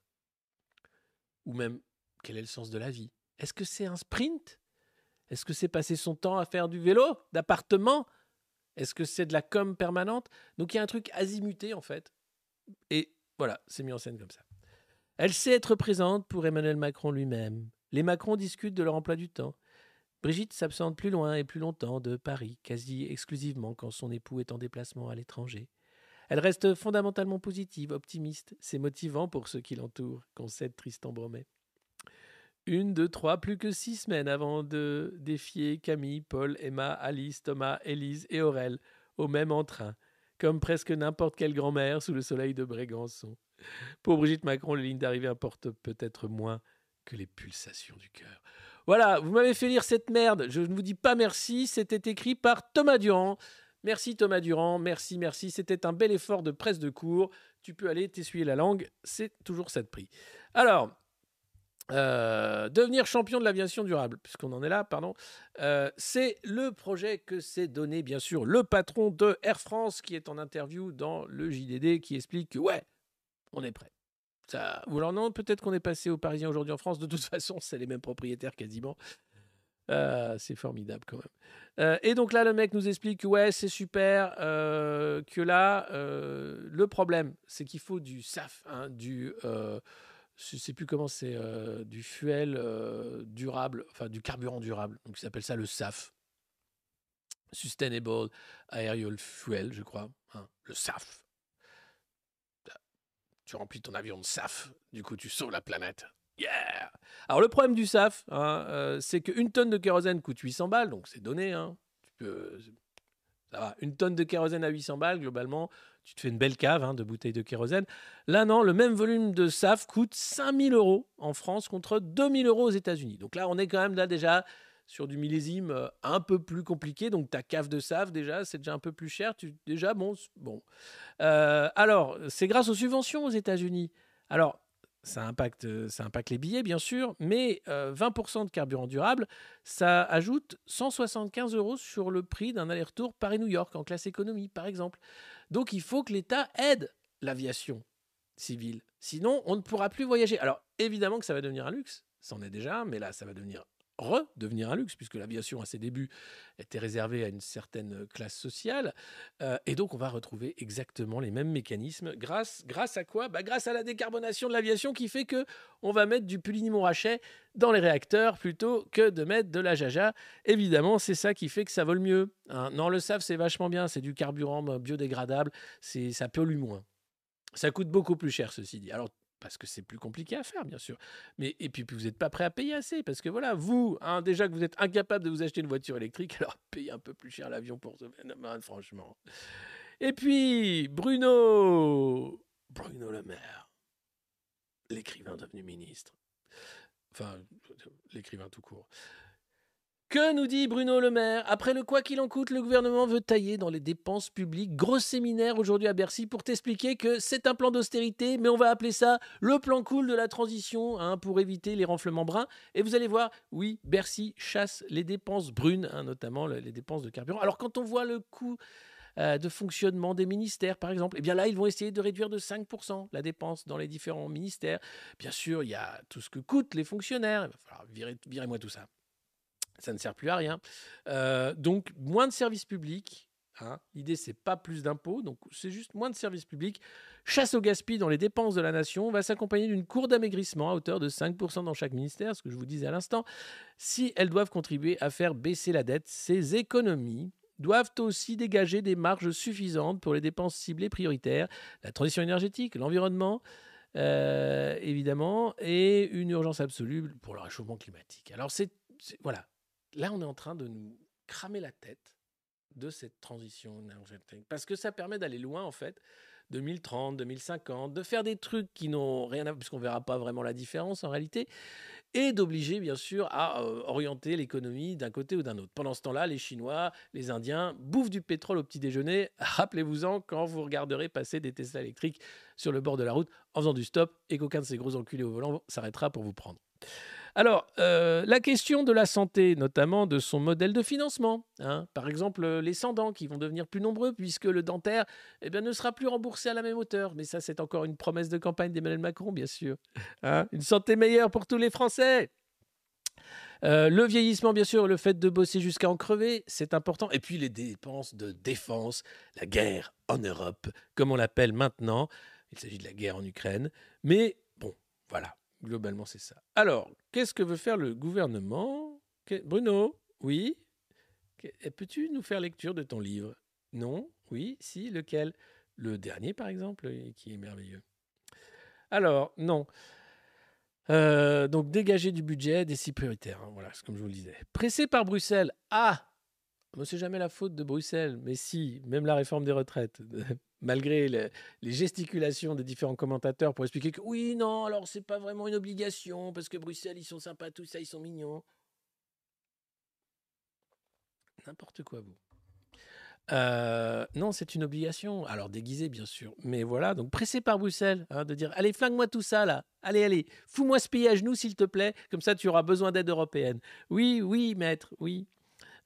Ou même, quel est le sens de la vie? Est-ce que c'est un sprint? Est-ce que c'est passer son temps à faire du vélo, d'appartement? Est-ce que c'est de la com permanente? Donc il y a un truc azimuté en fait. Et voilà, c'est mis en scène comme ça. Elle sait être présente pour Emmanuel Macron lui-même. Les Macron discutent de leur emploi du temps. Brigitte s'absente plus loin et plus longtemps de Paris, quasi exclusivement quand son époux est en déplacement à l'étranger. Elle reste fondamentalement positive, optimiste. C'est motivant pour ceux qui l'entourent, concède Tristan Bromet. Une, deux, trois, plus que six semaines avant de défier Camille, Paul, Emma, Alice, Thomas, Élise et Aurel au même entrain, comme presque n'importe quelle grand-mère sous le soleil de Brégançon. Pour Brigitte Macron, les lignes d'arrivée importent peut-être moins que les pulsations du cœur. Voilà, vous m'avez fait lire cette merde. Je ne vous dis pas merci. C'était écrit par Thomas Durand. Merci Thomas Durand. Merci, merci. C'était un bel effort de presse de cours. Tu peux aller t'essuyer la langue. C'est toujours ça de prix. Alors, Euh, devenir champion de l'aviation durable, puisqu'on en est là, pardon. Euh, c'est le projet que s'est donné, bien sûr, le patron de Air France qui est en interview dans le JDD qui explique que, ouais, on est prêt. Ça, ou alors non, peut-être qu'on est passé aux Parisiens aujourd'hui en France. De toute [laughs] façon, c'est les mêmes propriétaires quasiment. Euh, c'est formidable quand même. et donc là, le mec nous explique que ouais, c'est super, que là, le problème, c'est qu'il faut du SAF, hein, du je sais plus comment c'est, euh, du fuel euh, durable, enfin du carburant durable. Donc, ils s'appelle ça le SAF. Sustainable Aerial Fuel, je crois. Hein, le SAF. Tu remplis ton avion de SAF, du coup, tu sauves la planète. Yeah Alors, le problème du SAF, hein, euh, c'est qu'une tonne de kérosène coûte 800 balles, donc c'est donné. Hein. Ça va. Une tonne de kérosène à 800 balles, globalement, tu te fais une belle cave hein, de bouteilles de kérosène. Là, non, le même volume de SAF coûte 5000 euros en France contre 2000 euros aux États-Unis. Donc là, on est quand même là déjà sur du millésime euh, un peu plus compliqué. Donc ta cave de SAF, déjà, c'est déjà un peu plus cher. Tu, déjà, bon. bon. Euh, alors, c'est grâce aux subventions aux États-Unis. Alors, ça impacte, ça impacte les billets, bien sûr, mais 20% euh, de carburant durable, ça ajoute 175 euros sur le prix d'un aller-retour Paris-New York en classe économie, par exemple. Donc il faut que l'État aide l'aviation civile. Sinon, on ne pourra plus voyager. Alors évidemment que ça va devenir un luxe, c'en est déjà, mais là, ça va devenir redevenir un luxe, puisque l'aviation à ses débuts était réservée à une certaine classe sociale. Euh, et donc on va retrouver exactement les mêmes mécanismes. Grâce, grâce à quoi? Bah, Grâce à la décarbonation de l'aviation qui fait que on va mettre du Puligny-Montrachet dans les réacteurs plutôt que de mettre de la jaja. Évidemment, c'est ça qui fait que ça vole mieux. Hein. Non, le SAF, c'est vachement bien, c'est du carburant biodégradable, ça pollue moins. Ça coûte beaucoup plus cher, ceci dit. Alors, parce que c'est plus compliqué à faire, bien sûr. Mais et puis, vous n'êtes pas prêt à payer assez, parce que voilà, vous, hein, déjà que vous êtes incapable de vous acheter une voiture électrique, [laughs] alors payez un peu plus cher l'avion pour ce franchement. Et puis, Bruno, Bruno Le Maire, l'écrivain devenu ministre. Enfin, l'écrivain tout court. Que nous dit Bruno Le Maire Après le quoi qu'il en coûte, le gouvernement veut tailler dans les dépenses publiques. Gros séminaire aujourd'hui à Bercy pour t'expliquer que c'est un plan d'austérité, mais on va appeler ça le plan cool de la transition hein, pour éviter les renflements bruns. Et vous allez voir, oui, Bercy chasse les dépenses brunes, hein, notamment les dépenses de carburant. Alors quand on voit le coût euh, de fonctionnement des ministères, par exemple, eh bien là, ils vont essayer de réduire de 5% la dépense dans les différents ministères. Bien sûr, il y a tout ce que coûtent les fonctionnaires. Il va falloir virer, virer moi tout ça ça ne sert plus à rien. Euh, donc, moins de services publics. Hein. L'idée, c'est pas plus d'impôts, donc c'est juste moins de services publics. Chasse au gaspillage dans les dépenses de la nation va s'accompagner d'une cour d'amaigrissement à hauteur de 5% dans chaque ministère, ce que je vous disais à l'instant, si elles doivent contribuer à faire baisser la dette. Ces économies doivent aussi dégager des marges suffisantes pour les dépenses ciblées prioritaires, la transition énergétique, l'environnement, euh, évidemment, et une urgence absolue pour le réchauffement climatique. Alors c'est voilà, là, on est en train de nous cramer la tête de cette transition. Parce que ça permet d'aller loin, en fait, 2030, 2050, de faire des trucs qui n'ont rien à voir, puisqu'on ne verra pas vraiment la différence en réalité, et d'obliger, bien sûr, à euh, orienter l'économie d'un côté ou d'un autre. Pendant ce temps-là, les Chinois, les Indiens bouffent du pétrole au petit déjeuner. [laughs] Rappelez-vous-en quand vous regarderez passer des Tesla électriques sur le bord de la route en faisant du stop et qu'aucun de ces gros enculés au volant s'arrêtera pour vous prendre. Alors, euh, la question de la santé, notamment de son modèle de financement. Hein. Par exemple, les sans-dents qui vont devenir plus nombreux puisque le dentaire eh ne sera plus remboursé à la même hauteur. Mais ça, c'est encore une promesse de campagne d'Emmanuel Macron, bien sûr. Hein. une santé meilleure pour tous les Français. Euh, le vieillissement, bien sûr, le fait de bosser jusqu'à en crever, c'est important. Et puis les dépenses de défense, la guerre en Europe, comme on l'appelle maintenant. Il s'agit de la guerre en Ukraine. Mais bon, voilà. Globalement, c'est ça. Alors, qu'est-ce que veut faire le gouvernement? Bruno Oui Peux-tu nous faire lecture de ton livre? Non Oui Si Lequel? Le dernier, par exemple, qui est merveilleux. Alors, non. Euh, donc, dégager du budget des six prioritaires. Hein, voilà, c'est comme je vous le disais. Pressé par Bruxelles. Ah c'est jamais la faute de Bruxelles, mais si, même la réforme des retraites, [laughs] malgré les, gesticulations des différents commentateurs pour expliquer que oui, non, alors c'est pas vraiment une obligation, parce que Bruxelles, ils sont sympas, tout ça, ils sont mignons. N'importe quoi, vous. Euh, non, c'est une obligation. Alors déguisée, bien sûr. Mais voilà, donc pressé par Bruxelles hein, de dire Allez, flingue-moi tout ça là. Allez, allez, fous-moi ce pays à genoux, s'il te plaît. Comme ça, tu auras besoin d'aide européenne. Oui, oui, maître, oui.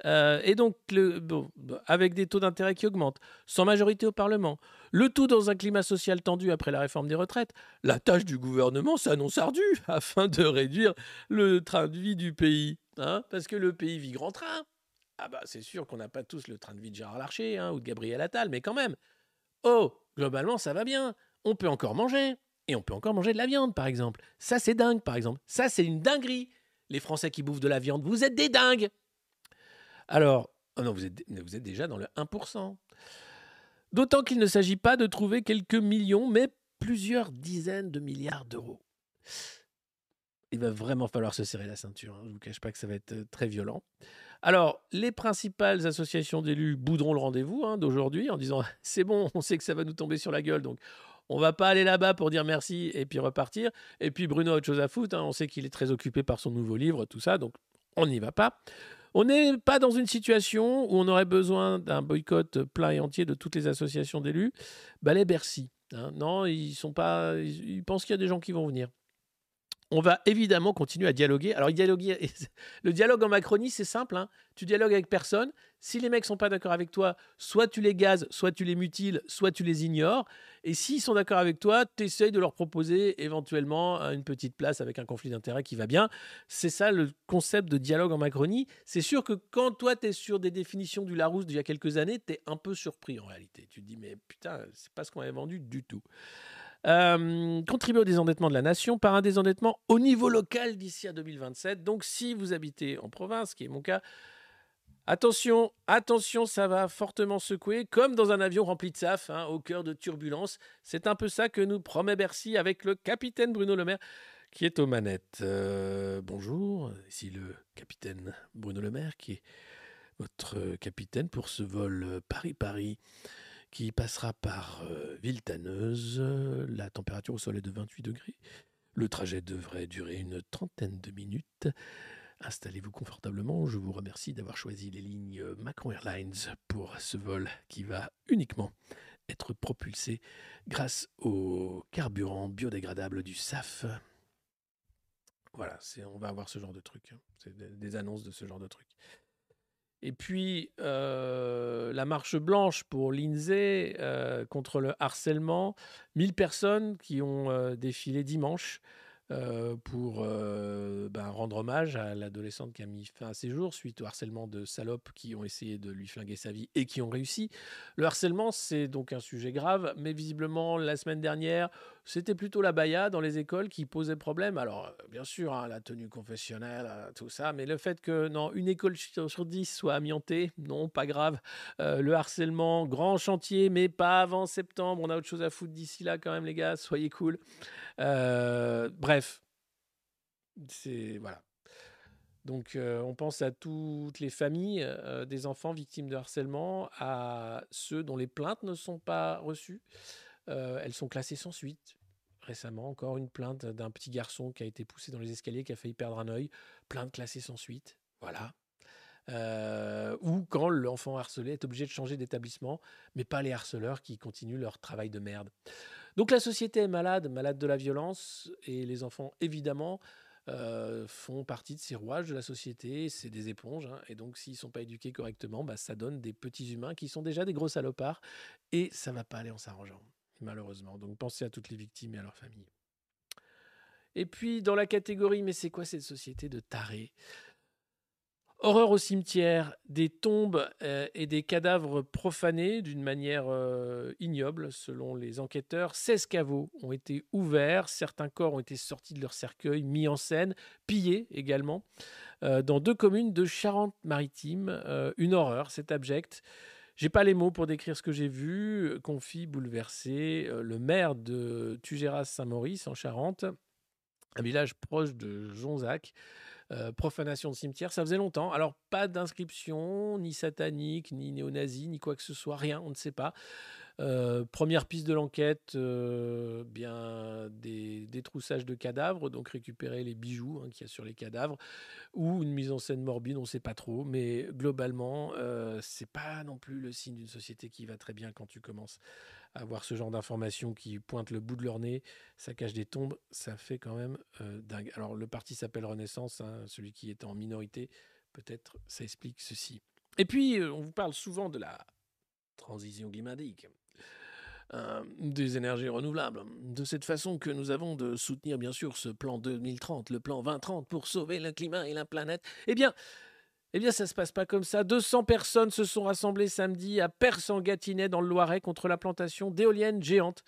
Euh, et donc, bon, avec des taux d'intérêt qui augmentent, sans majorité au Parlement, le tout dans un climat social tendu après la réforme des retraites, la tâche du gouvernement s'annonce ardue [laughs] afin de réduire le train de vie du pays. Hein, parce que le pays vit grand train. Ah bah c'est sûr qu'on n'a pas tous le train de vie de Gérard Larcher hein, ou de Gabriel Attal, mais quand même. Oh, globalement ça va bien. On peut encore manger. Et on peut encore manger de la viande, par exemple. Ça, c'est dingue, par exemple. Ça, c'est une dinguerie. Les Français qui bouffent de la viande, vous êtes des dingues. Alors, oh vous êtes, déjà dans le 1%. D'autant qu'il ne s'agit pas de trouver quelques millions, mais plusieurs dizaines de milliards d'euros. Il va vraiment falloir se serrer la ceinture. Hein. Je ne vous cache pas que ça va être euh, très violent. Alors, les principales associations d'élus boudront le rendez-vous hein, d'aujourd'hui en disant c'est bon, on sait que ça va nous tomber sur la gueule, donc on va pas aller là-bas pour dire merci et puis repartir. Et puis Bruno a autre chose à foutre, hein, on sait qu'il est très occupé par son nouveau livre, tout ça, donc on n'y va pas. On n'est pas dans une situation où on aurait besoin d'un boycott plein et entier de toutes les associations d'élus. Ballet Bercy. Hein. Non, ils sont pas. Ils pensent qu'il y a des gens qui vont venir on va évidemment continuer à dialoguer. Alors, le dialogue en Macronie, c'est simple. Hein. Tu dialogues avec personne. Si les mecs sont pas d'accord avec toi, soit tu les gazes, soit tu les mutiles, soit tu les ignores. Et s'ils sont d'accord avec toi, tu essayes de leur proposer éventuellement une petite place avec un conflit d'intérêts qui va bien. C'est ça le concept de dialogue en Macronie. C'est sûr que quand toi, tu es sur des définitions du Larousse d'il y a quelques années, tu es un peu surpris en réalité. Tu te dis, mais putain, c'est pas ce qu'on avait vendu du tout. Euh, contribuer au désendettement de la nation par un désendettement au niveau local d'ici à 2027. Donc si vous habitez en province, ce qui est mon cas, attention, attention, ça va fortement secouer, comme dans un avion rempli de SAF, hein, au cœur de turbulences. C'est un peu ça que nous promet Bercy avec le capitaine Bruno Le Maire qui est aux manettes. Euh, bonjour, ici le capitaine Bruno Le Maire qui est votre capitaine pour ce vol Paris-Paris qui passera par euh, Villetaneuse. La température au sol est de 28 degrés. Le trajet devrait durer une trentaine de minutes. Installez-vous confortablement. Je vous remercie d'avoir choisi les lignes Macron Airlines pour ce vol qui va uniquement être propulsé grâce au carburant biodégradable du SAF. Voilà, on va avoir ce genre de truc. Hein. C'est des annonces de ce genre de truc. Et puis, euh, la marche blanche pour l'INSEE euh, contre le harcèlement. 1000 personnes qui ont euh, défilé dimanche pour ben, rendre hommage à l'adolescente qui a mis fin à ses jours suite au harcèlement de salopes qui ont essayé de lui flinguer sa vie et qui ont réussi. Le harcèlement, c'est donc un sujet grave, mais visiblement, la semaine dernière, c'était plutôt la baya dans les écoles qui posait problème. Alors, bien sûr, hein, la tenue confessionnelle, euh, tout ça, mais le fait que non, une école sur dix soit amiantée, non, pas grave. le harcèlement, grand chantier, mais pas avant septembre. On a autre chose à foutre d'ici là, quand même, les gars, soyez cool. bref c'est voilà. Donc on pense à toutes les familles des enfants victimes de harcèlement, à ceux dont les plaintes ne sont pas reçues. elles sont classées sans suite. Récemment, encore une plainte d'un petit garçon qui a été poussé dans les escaliers, qui a failli perdre un œil. Plainte classée sans suite. Voilà. ou quand l'enfant harcelé est obligé de changer d'établissement, mais pas les harceleurs qui continuent leur travail de merde. Donc la société est malade, malade de la violence, et les enfants, évidemment, euh, font partie de ces rouages de la société, c'est des éponges, hein, et donc s'ils ne sont pas éduqués correctement, bah, ça donne des petits humains qui sont déjà des gros salopards, et ça va pas aller en s'arrangeant, malheureusement. Donc pensez à toutes les victimes et à leurs familles. Et puis dans la catégorie, mais c'est quoi cette société de tarés? Horreur au cimetière, des tombes euh, et des cadavres profanés d'une manière euh, ignoble, selon les enquêteurs. 16 caveaux ont été ouverts, certains corps ont été sortis de leur cercueil, mis en scène, pillés également, euh, dans deux communes de Charente-Maritime. une horreur, c'est abject. J'ai pas les mots pour décrire ce que j'ai vu, confie bouleversé le maire de Tugéras-Saint-Maurice en Charente, un village proche de Jonzac. Euh, profanation de cimetière, ça faisait longtemps. Alors, pas d'inscription, ni satanique, ni néo-nazi, ni quoi que ce soit, rien, on ne sait pas. Euh, première piste de l'enquête, euh, bien des détroussages de cadavres, donc récupérer les bijoux hein, qu'il y a sur les cadavres, ou une mise en scène morbide, on ne sait pas trop, mais globalement, euh, c'est pas non plus le signe d'une société qui va très bien quand tu commences à voir ce genre d'informations qui pointent le bout de leur nez, ça cache des tombes, ça fait quand même euh, dingue. Alors le parti s'appelle Renaissance, hein, celui qui est en minorité, peut-être ça explique ceci. Et puis, on vous parle souvent de la transition climatique. Euh, des énergies renouvelables. De cette façon que nous avons de soutenir bien sûr ce plan 2030, le plan 2030 pour sauver le climat et la planète. Eh bien, eh bien, ça se passe pas comme ça. 200 personnes se sont rassemblées samedi à Persan-Gâtinais dans le Loiret contre la plantation d'éoliennes géantes.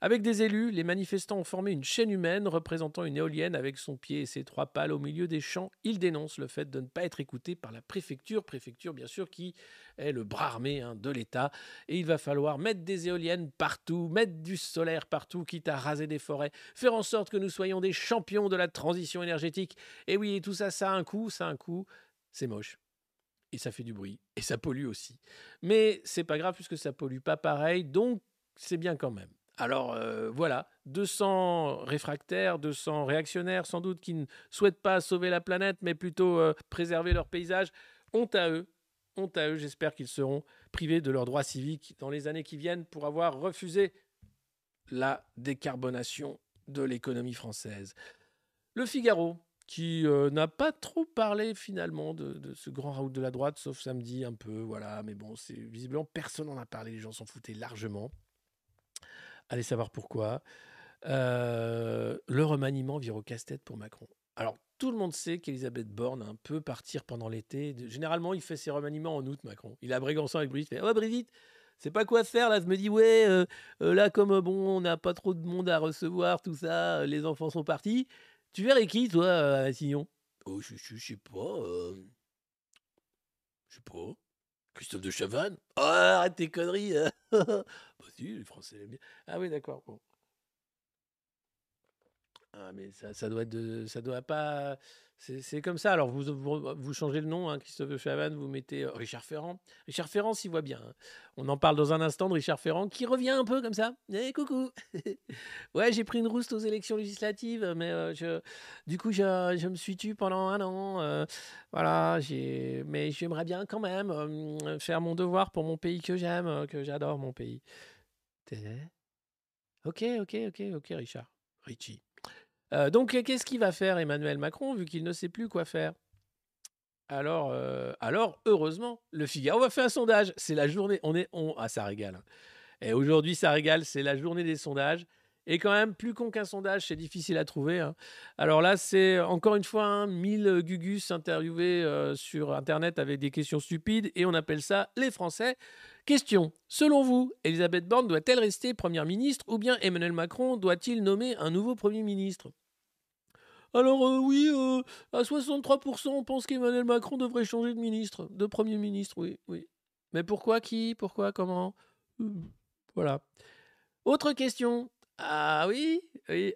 Avec des élus, les manifestants ont formé une chaîne humaine représentant une éolienne avec son pied et ses trois pales au milieu des champs. Ils dénoncent le fait de ne pas être écoutés par la préfecture, préfecture bien sûr qui est le bras armé hein, de l'État. Et il va falloir mettre des éoliennes partout, mettre du solaire partout, quitte à raser des forêts, faire en sorte que nous soyons des champions de la transition énergétique. Et oui, tout ça, ça a un coût, ça a un coût, c'est moche. Et ça fait du bruit. Et ça pollue aussi. Mais c'est pas grave puisque ça pollue pas pareil, donc c'est bien quand même. Alors euh, voilà, 200 réfractaires, 200 réactionnaires sans doute qui ne souhaitent pas sauver la planète mais plutôt euh, préserver leur paysage. Honte à eux, honte à eux, j'espère qu'ils seront privés de leurs droits civiques dans les années qui viennent pour avoir refusé la décarbonation de l'économie française. Le Figaro, qui euh, n'a pas trop parlé finalement de, ce grand raout de la droite, sauf samedi un peu, voilà, mais bon, visiblement personne n'en a parlé, les gens s'en foutaient largement. Allez savoir pourquoi. Euh, le remaniement vire au casse-tête pour Macron. Alors, tout le monde sait qu'Elisabeth Borne peut partir pendant l'été. Généralement, il fait ses remaniements en août, Macron. Il a Brégançon avec Brigitte. Il fait Ouais, Brigitte, c'est pas quoi faire là. Je me dis Ouais, euh, euh, là, comme bon, on n'a pas trop de monde à recevoir, tout ça, les enfants sont partis. Tu verrais qui, toi, à Oh, je, sais pas. Je sais pas. Christophe de Chavannes Oh, arrête tes conneries [laughs] Bah si, les Français. Ah oui, d'accord. Ah, mais ça, ça doit être de, ça doit pas. C'est comme ça. Alors, vous, vous, changez le nom, hein, Christophe Chavannes, vous mettez euh, Richard Ferrand. Richard Ferrand s'y voit bien. Hein. On en parle dans un instant de Richard Ferrand qui revient un peu comme ça. Eh, coucou [laughs] Ouais, j'ai pris une rouste aux élections législatives, mais euh, du coup, je, me suis tué pendant un an. Euh, voilà, mais j'aimerais bien quand même faire mon devoir pour mon pays que j'aime, que j'adore, mon pays. Ok, ok, ok, ok, Richard. Richie. Euh, donc, qu'est-ce qu'il va faire Emmanuel Macron vu qu'il ne sait plus quoi faire? Alors, euh, alors, heureusement, le Figaro va faire un sondage. C'est la journée. On est, on, ah, ça régale. Hein. Et aujourd'hui, ça régale. C'est la journée des sondages. Et quand même, plus con qu'un sondage, c'est difficile à trouver. Hein. Alors là, c'est encore une fois 1000 hein, gugus interviewés euh, sur Internet avec des questions stupides. Et on appelle ça les Français. Question. Selon vous, Elisabeth Borne doit-elle rester Première ministre ou bien Emmanuel Macron doit-il nommer un nouveau Premier ministre? Alors euh, oui, euh, à 63%, on pense qu'Emmanuel Macron devrait changer de ministre, de Premier ministre, oui, oui. Mais pourquoi qui Pourquoi Comment? Voilà. Autre question. Ah oui.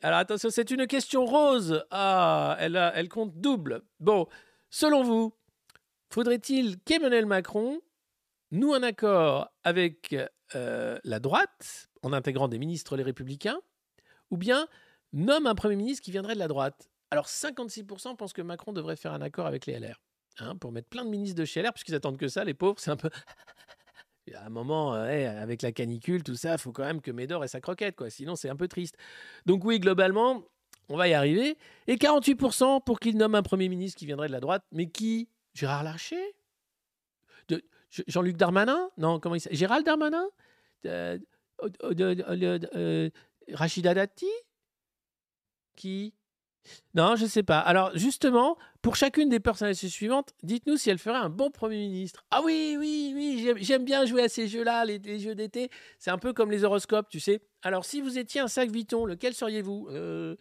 Alors attention, c'est une question rose. Ah, elle compte double. Bon, selon vous, faudrait-il qu'Emmanuel Macron nous un accord avec euh, la droite, en intégrant des ministres les républicains, ou bien nomme un Premier ministre qui viendrait de la droite. Alors 56% pensent que Macron devrait faire un accord avec les LR, hein, pour mettre plein de ministres de chez LR, puisqu'ils attendent que ça, les pauvres, c'est un peu... [laughs] à un moment, euh, avec la canicule, tout ça, il faut quand même que Médor ait sa croquette, quoi. Sinon, c'est un peu triste. Donc oui, globalement, on va y arriver. Et 48% pour qu'il nomme un Premier ministre qui viendrait de la droite, mais qui Gérard Larcher? Jean-Luc Darmanin? Non, comment il Gérald Darmanin? Euh, euh, Rachida Dati Qui? Non, je ne sais pas. Alors, justement, pour chacune des personnalités suivantes, dites-nous si elle ferait un bon Premier ministre. Ah oui, oui, oui, j'aime bien jouer à ces jeux-là, les, jeux d'été. C'est un peu comme les horoscopes, tu sais. Alors, si vous étiez un sac Vuitton, lequel seriez-vous? Euh,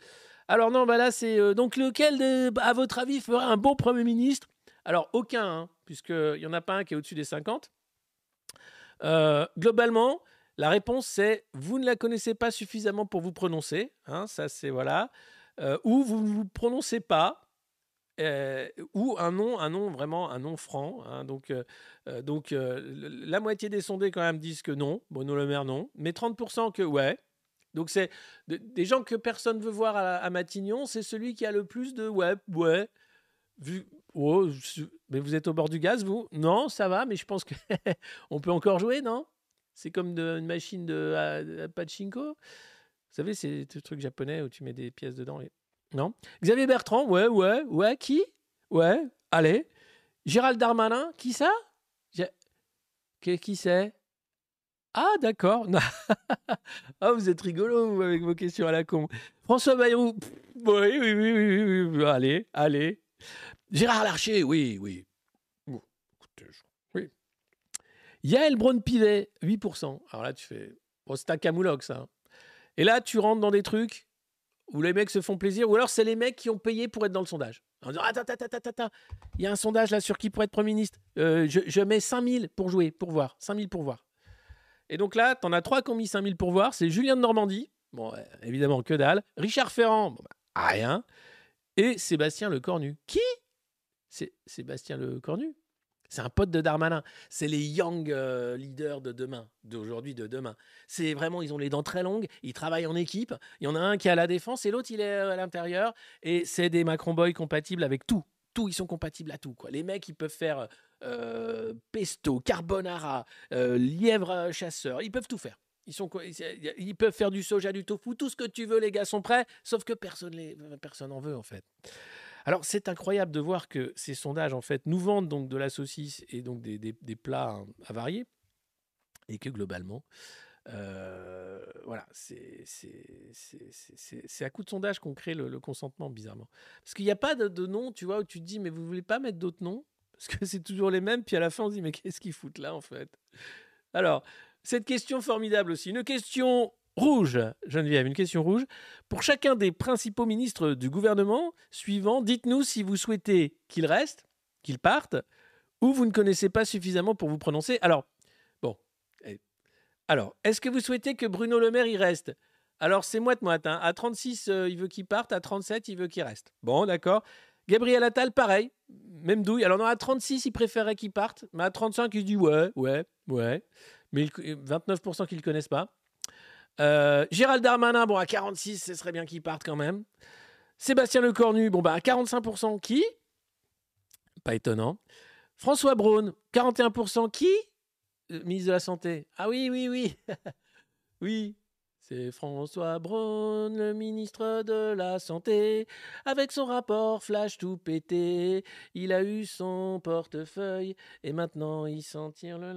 Alors, non, bah là, c'est. donc, lequel, à votre avis, ferait un bon Premier ministre? Alors, aucun, hein, puisqu'il n'y en a pas un qui est au-dessus des 50. Euh, globalement, la réponse c'est vous ne la connaissez pas suffisamment pour vous prononcer. Hein, ça, c'est voilà. Euh, ou vous ne vous prononcez pas. euh, ou un nom, un nom vraiment, un nom franc. hein. donc, donc la moitié des sondés quand même disent que non, Bruno Le Maire non, mais 30% que ouais. Donc c'est de- des gens que personne veut voir à, à Matignon, c'est celui qui a le plus de ouais, ouais. Oh, mais vous êtes au bord du gaz, vous? Non, ça va, mais je pense que [laughs] on peut encore jouer, non? C'est comme de- une machine de pachinko? Vous savez, c'est ce truc japonais où tu mets des pièces dedans. Non? Xavier Bertrand, ouais, ouais, ouais. Qui? Ouais, allez. Gérald Darmanin, qui ça? Qui, qui c'est? Ah, d'accord. [laughs] Ah, vous êtes rigolo vous, avec vos questions à la con. François Bayrou, oui, oui, oui, oui, oui, allez, allez. Gérard Larcher, oui, oui. Oui. Yael Braun-Pivet, 8%. Alors là, tu fais. Bon, c'est un camoulox, ça. hein. Et là, tu rentres dans des trucs où les mecs se font plaisir, ou alors c'est les mecs qui ont payé pour être dans le sondage. En disant Attends, attends, attends, attends, il y a un sondage là sur qui pourrait être Premier ministre. Euh, je, je mets 5000 pour jouer, pour voir. 5000 pour voir. Et donc là, t'en as trois qui ont mis 5000 pour voir. C'est Julien de Normandie. Bon, évidemment, que dalle. Richard Ferrand, bah, rien. Et Sébastien Lecornu. Qui? C'est Sébastien Lecornu c'est un pote de Darmanin. C'est les young euh, leaders de demain, d'aujourd'hui, de demain. C'est vraiment, ils ont les dents très longues, ils travaillent en équipe. Il y en a un qui est à la défense et l'autre, il est euh, à l'intérieur. Et c'est des Macron Boys compatibles avec tout. Tout, ils sont compatibles à tout. Quoi. Les mecs, ils peuvent faire euh, pesto, carbonara, lièvre chasseur. Ils peuvent tout faire. Co- ils- peuvent faire du soja, du tofu, tout ce que tu veux, les gars sont prêts. Sauf que personne les, personne en veut, en fait. Alors, c'est incroyable de voir que ces sondages, en fait, nous vendent donc de la saucisse et donc des, des- des plats hein, et que globalement, euh, voilà, c'est à coup de sondage qu'on crée le, le consentement, bizarrement. Parce qu'il n'y a pas de, de nom, tu vois, où tu te dis, mais vous voulez pas mettre d'autres noms? Parce que [laughs] c'est toujours les mêmes, puis à la fin, on se dit, mais qu'est-ce qu'ils foutent là, en fait? Alors, cette question formidable aussi, une question rouge, Geneviève, une question rouge. Pour chacun des principaux ministres du gouvernement suivant, dites-nous si vous souhaitez qu'ils restent, qu'ils partent, ou vous ne connaissez pas suffisamment pour vous prononcer. Alors, bon. eh, Alors, est-ce que vous souhaitez que Bruno Le Maire y reste? Alors, c'est moite-moite. hein. À 36, euh, il veut qu'il parte. À 37, il veut qu'il reste. Bon, d'accord. Gabriel Attal, pareil. Même douille. Alors, non, à 36, il préférait qu'il parte. Mais à 35, il dit ouais, ouais, ouais. Mais il- 29% qu'ils ne connaissent pas. Euh, Gérald Darmanin, bon, à 46, ce serait bien qu'il parte quand même. Sébastien Lecornu, bon, bah, à 45%, qui? Pas étonnant. François Braun, 41%, qui? Euh, Ministre de la Santé. Ah oui, oui, oui. [laughs] oui. C'est François Braun, le ministre de la Santé, avec son rapport flash tout pété. Il a eu son portefeuille et maintenant il s'en tire le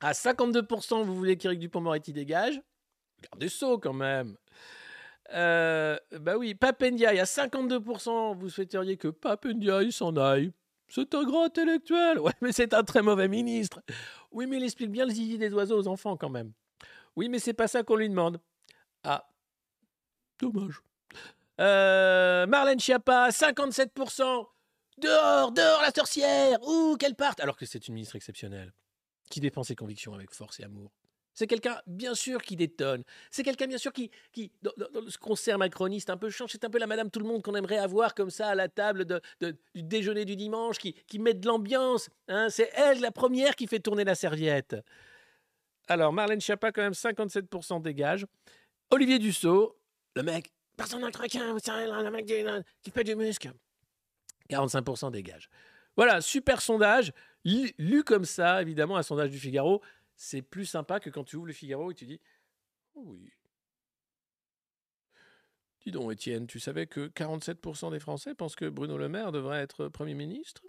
À 52%, vous voulez qu'Éric Dupont-Moretti dégage? Gardez saut quand même. Euh, bah oui, Papendiaï, à 52%, vous souhaiteriez que Papendiaï s'en aille? C'est un grand intellectuel. Ouais, mais c'est un très mauvais ministre. Oui, mais il explique bien le zizi des oiseaux aux enfants quand même. Oui, mais c'est pas ça qu'on lui demande. Ah, dommage. Euh, Marlène Schiappa, 57%. Dehors, dehors la sorcière. Ouh, qu'elle parte. Alors que c'est une ministre exceptionnelle qui défend ses convictions avec force et amour. C'est quelqu'un, bien sûr, qui détonne. C'est quelqu'un, bien sûr, qui, qui dans, ce concert macroniste un peu change. C'est un peu la Madame Tout-le-Monde qu'on aimerait avoir comme ça à la table du déjeuner du dimanche, qui, qui met de l'ambiance. hein. C'est elle, la première, qui fait tourner la serviette. Alors, Marlène Schiappa, quand même, 57% dégage. Olivier Dussault, le mec, personne le requin, vous savez, le mec qui, fait du muscle. 45% dégage. Voilà, super sondage. Lu comme ça, évidemment, un sondage du Figaro, c'est plus sympa que quand tu ouvres le Figaro et tu dis Oh oui. Dis donc, Étienne, tu savais que 47% des Français pensent que Bruno Le Maire devrait être Premier ministre?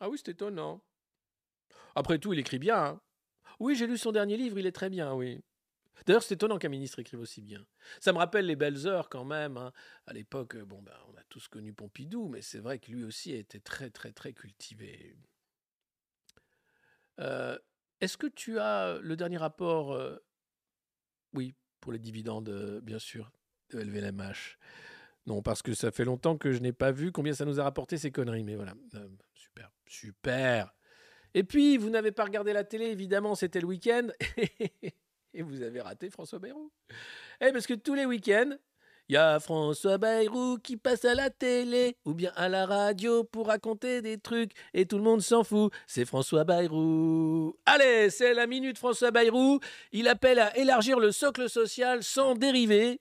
Ah oui, c'est étonnant. Après tout, il écrit bien. hein. Oui, j'ai lu son dernier livre, il est très bien, oui. D'ailleurs, c'est étonnant qu'un ministre écrive aussi bien. Ça me rappelle les belles heures quand même. hein. À l'époque, euh, bon, ben, on a tous connu Pompidou, mais c'est vrai que lui aussi était très, très, très cultivé. Euh, Est-ce que tu as le dernier rapport Oui, pour les dividendes, bien sûr, de LVMH. Non, parce que ça fait longtemps que je n'ai pas vu combien ça nous a rapporté ces conneries, mais voilà. Super, super. Et puis, vous n'avez pas regardé la télé, évidemment, c'était le week-end. [laughs] Et vous avez raté François Bayrou. Eh, parce que tous les week-ends, y a François Bayrou qui passe à la télé ou bien à la radio pour raconter des trucs et tout le monde s'en fout. C'est François Bayrou. Allez, c'est la minute François Bayrou. Il appelle à élargir le socle social sans dériver.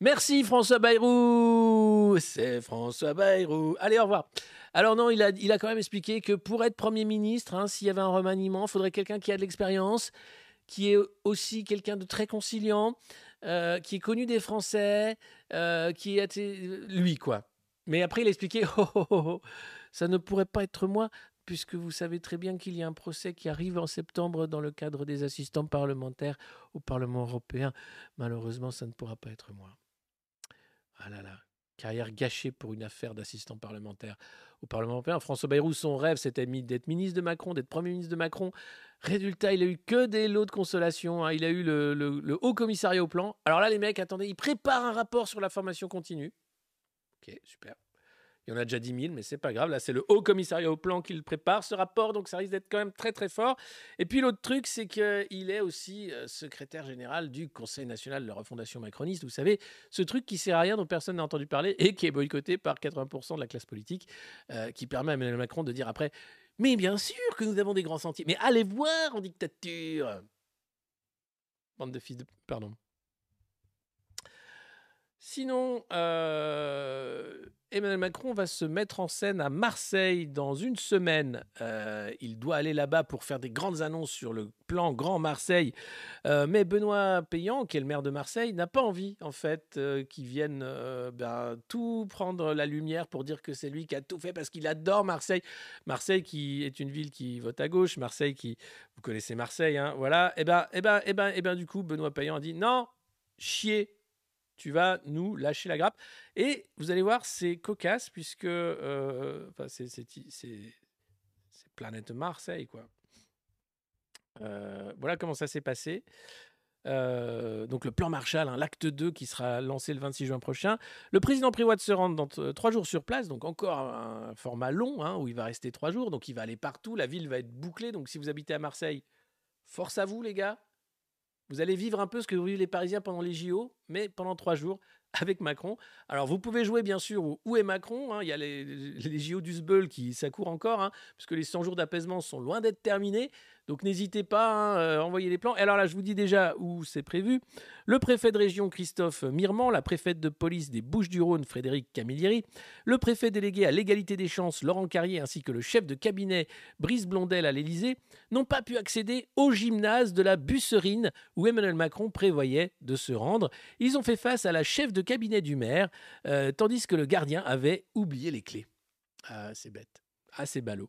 Merci François Bayrou. C'est François Bayrou. Allez, au revoir. Alors non, il a, il a quand même expliqué que pour être Premier ministre, hein, s'il y avait un remaniement, il faudrait quelqu'un qui a de l'expérience, qui est aussi quelqu'un de très conciliant, euh, qui est connu des Français, euh, qui est lui quoi. Mais après il [laughs] oh, oh, oh, oh, ça ne pourrait pas être moi puisque vous savez très bien qu'il y a un procès qui arrive en septembre dans le cadre des assistants parlementaires au Parlement européen. Malheureusement, ça ne pourra pas être moi. Ah là là, carrière gâchée pour une affaire d'assistant parlementaire au Parlement européen. François Bayrou, son rêve, c'était d'être ministre de Macron, d'être Premier ministre de Macron. Résultat, il a eu que des lots de consolation. Hein. Il a eu le, Haut Commissariat au Plan. Alors là, les mecs, attendez, ils préparent un rapport sur la formation continue. Ok, super. Il y en a déjà 10 000, mais c'est pas grave. Là, c'est le Haut Commissariat au Plan qui le prépare, ce rapport, donc ça risque d'être quand même très très fort. Et puis l'autre truc, c'est qu'il est aussi euh, secrétaire général du Conseil national de la refondation macroniste. Vous savez, ce truc qui sert à rien, dont personne n'a entendu parler et qui est boycotté par 80% de la classe politique, euh, qui permet à Emmanuel Macron de dire après mais bien sûr que nous avons des grands sentiers. Mais allez voir en dictature. Bande de fils de... Pardon. Sinon, euh, Emmanuel Macron va se mettre en scène à Marseille dans une semaine. Euh, il doit aller là-bas pour faire des grandes annonces sur le plan Grand Marseille. Euh, mais Benoît Payan, qui est le maire de Marseille, n'a pas envie, en fait, qu'il vienne ben, tout prendre la lumière pour dire que c'est lui qui a tout fait parce qu'il adore Marseille. Marseille qui est une ville qui vote à gauche. Marseille qui... Vous connaissez Marseille, hein, voilà. Et eh ben, et eh ben, et eh ben, et ben, du coup, Benoît Payan a dit non, chier tu vas nous lâcher la grappe. Et vous allez voir, c'est cocasse puisque euh, c'est planète Marseille, quoi. Euh, voilà comment ça s'est passé. Euh, donc le plan Marshall, hein, l'acte 2 qui sera lancé le 26 juin prochain. Le président de se rendre dans trois jours sur place, donc encore un, format long hein, où il va rester trois jours, donc il va aller partout, la ville va être bouclée, donc si vous habitez à Marseille, force à vous les gars, vous allez vivre un peu ce que vivent les Parisiens pendant les JO, mais pendant trois jours [laughs] avec Macron. Alors vous pouvez jouer bien sûr où est Macron. Hein. Il y a les, JO du Sbeul qui ça court encore, hein, puisque les 100 jours d'apaisement sont loin d'être terminés. Donc n'hésitez pas à hein, euh, envoyer les plans. Et alors là, je vous dis déjà où c'est prévu. Le préfet de région Christophe Mirmand, la préfète de police des Bouches-du-Rhône Frédéric Camillieri, le préfet délégué à l'égalité des chances Laurent Carrier ainsi que le chef de cabinet Brice Blondel à l'Élysée n'ont pas pu accéder au gymnase de la Busserine où Emmanuel Macron prévoyait de se rendre. Ils ont fait face à la chef de cabinet du maire, euh, tandis que le gardien avait oublié les clés. Ah, c'est bête assez ballot.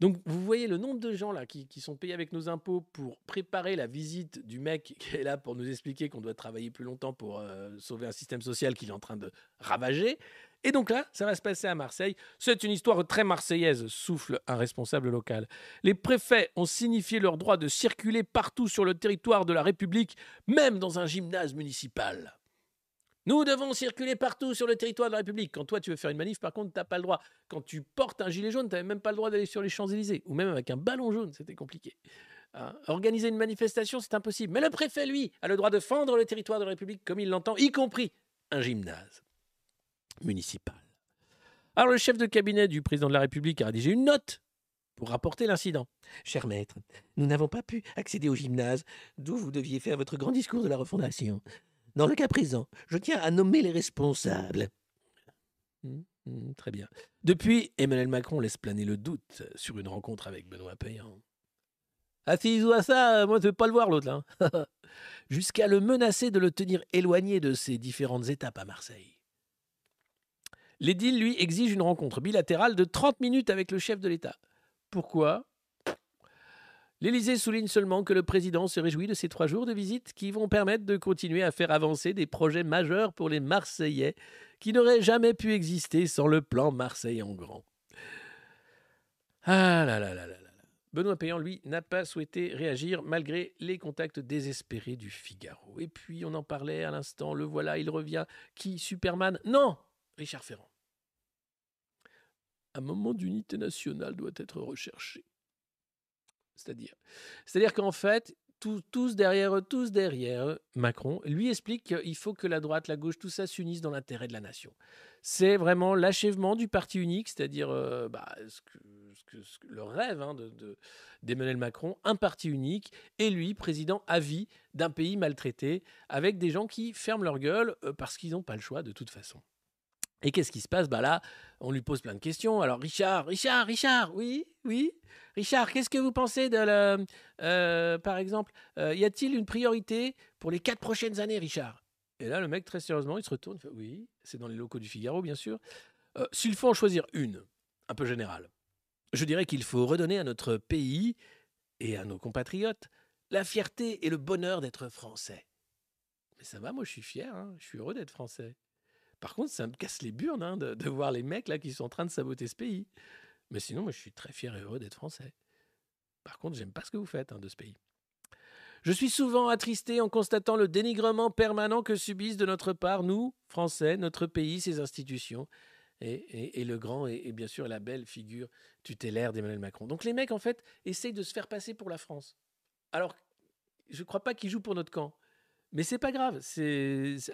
Donc vous voyez le nombre de gens là qui, sont payés avec nos impôts pour préparer la visite du mec [laughs] qui est là pour nous expliquer qu'on doit travailler plus longtemps pour euh, sauver un système social qu'il est en train de ravager. Et donc là, ça va se passer à Marseille. C'est une histoire très marseillaise, souffle un responsable local. Les préfets ont signifié leur droit de circuler partout sur le territoire de la République, même dans un gymnase municipal. Nous devons circuler partout sur le territoire de la République. Quand toi, tu veux faire une manif, par contre, tu n'as pas le droit. Quand tu portes un gilet jaune, tu n'avais même pas le droit d'aller sur les Champs-Élysées. Ou même avec un ballon jaune, c'était compliqué. Hein, organiser une manifestation, c'est impossible. Mais le préfet, lui, a le droit de fendre le territoire de la République comme il l'entend, y compris un gymnase municipal. Alors, le chef de cabinet du président de la République a rédigé une note pour rapporter l'incident. Cher maître, nous n'avons pas pu accéder au gymnase, d'où vous deviez faire votre grand discours de la refondation. Dans le cas présent, je tiens à nommer les responsables. Hum, hum, très bien. Depuis, Emmanuel Macron laisse planer le doute sur une rencontre avec Benoît Payan. Ah, s'il joue à ça, moi, je ne veux pas le voir, l'autre, là. [laughs] Jusqu'à le menacer de le tenir éloigné de ses différentes étapes à Marseille. L'édile, lui, exige une rencontre bilatérale de 30 minutes avec le chef de l'État. Pourquoi? L'Élysée souligne seulement que le président se réjouit de ces trois jours de visite qui vont permettre de continuer à faire avancer des projets majeurs pour les Marseillais qui n'auraient jamais pu exister sans le plan Marseille en grand. Ah là là là là là. Benoît Payan, lui, n'a pas souhaité réagir malgré les contacts désespérés du Figaro. Et puis, on en parlait à l'instant, le voilà, il revient. Qui Superman? Non Richard Ferrand. Un moment d'unité nationale doit être recherché. C'est-à-dire C'est-à-dire qu'en fait, tous, derrière, tous derrière Macron, lui explique qu'il faut que la droite, la gauche, tout ça s'unisse dans l'intérêt de la nation. C'est vraiment l'achèvement du parti unique, c'est-à-dire euh, bah, que, le rêve hein, de- de- d'Emmanuel Macron, un parti unique, et lui, président à vie d'un pays maltraité, avec des gens qui ferment leur gueule euh, parce qu'ils n'ont pas le choix de toute façon. Et qu'est-ce qui se passe? Bah là, on lui pose plein de questions. Alors Richard, Richard, Richard, oui, oui. Richard, qu'est-ce que vous pensez de la, euh, par exemple, euh, y a-t-il une priorité pour les quatre prochaines années, Richard? Et là, le mec, très sérieusement, il se retourne, oui, c'est dans les locaux du Figaro, bien sûr. Euh, S'il faut en choisir une, un peu générale, je dirais qu'il faut redonner à notre pays et à nos compatriotes la fierté et le bonheur d'être français. Mais ça va, moi je suis fier, hein, je suis heureux d'être français. Par contre, ça me casse les burnes hein, de, voir les mecs là qui sont en train de saboter ce pays. Mais sinon, moi je suis très fier et heureux d'être français. Par contre, j'aime pas ce que vous faites hein, de ce pays. Je suis souvent attristé en constatant le dénigrement permanent que subissent de notre part, nous, Français, notre pays, ses institutions, et le grand et, et bien sûr la belle figure tutélaire d'Emmanuel Macron. Donc les mecs, en fait, essayent de se faire passer pour la France. Alors, je ne crois pas qu'ils jouent pour notre camp. Mais c'est pas grave.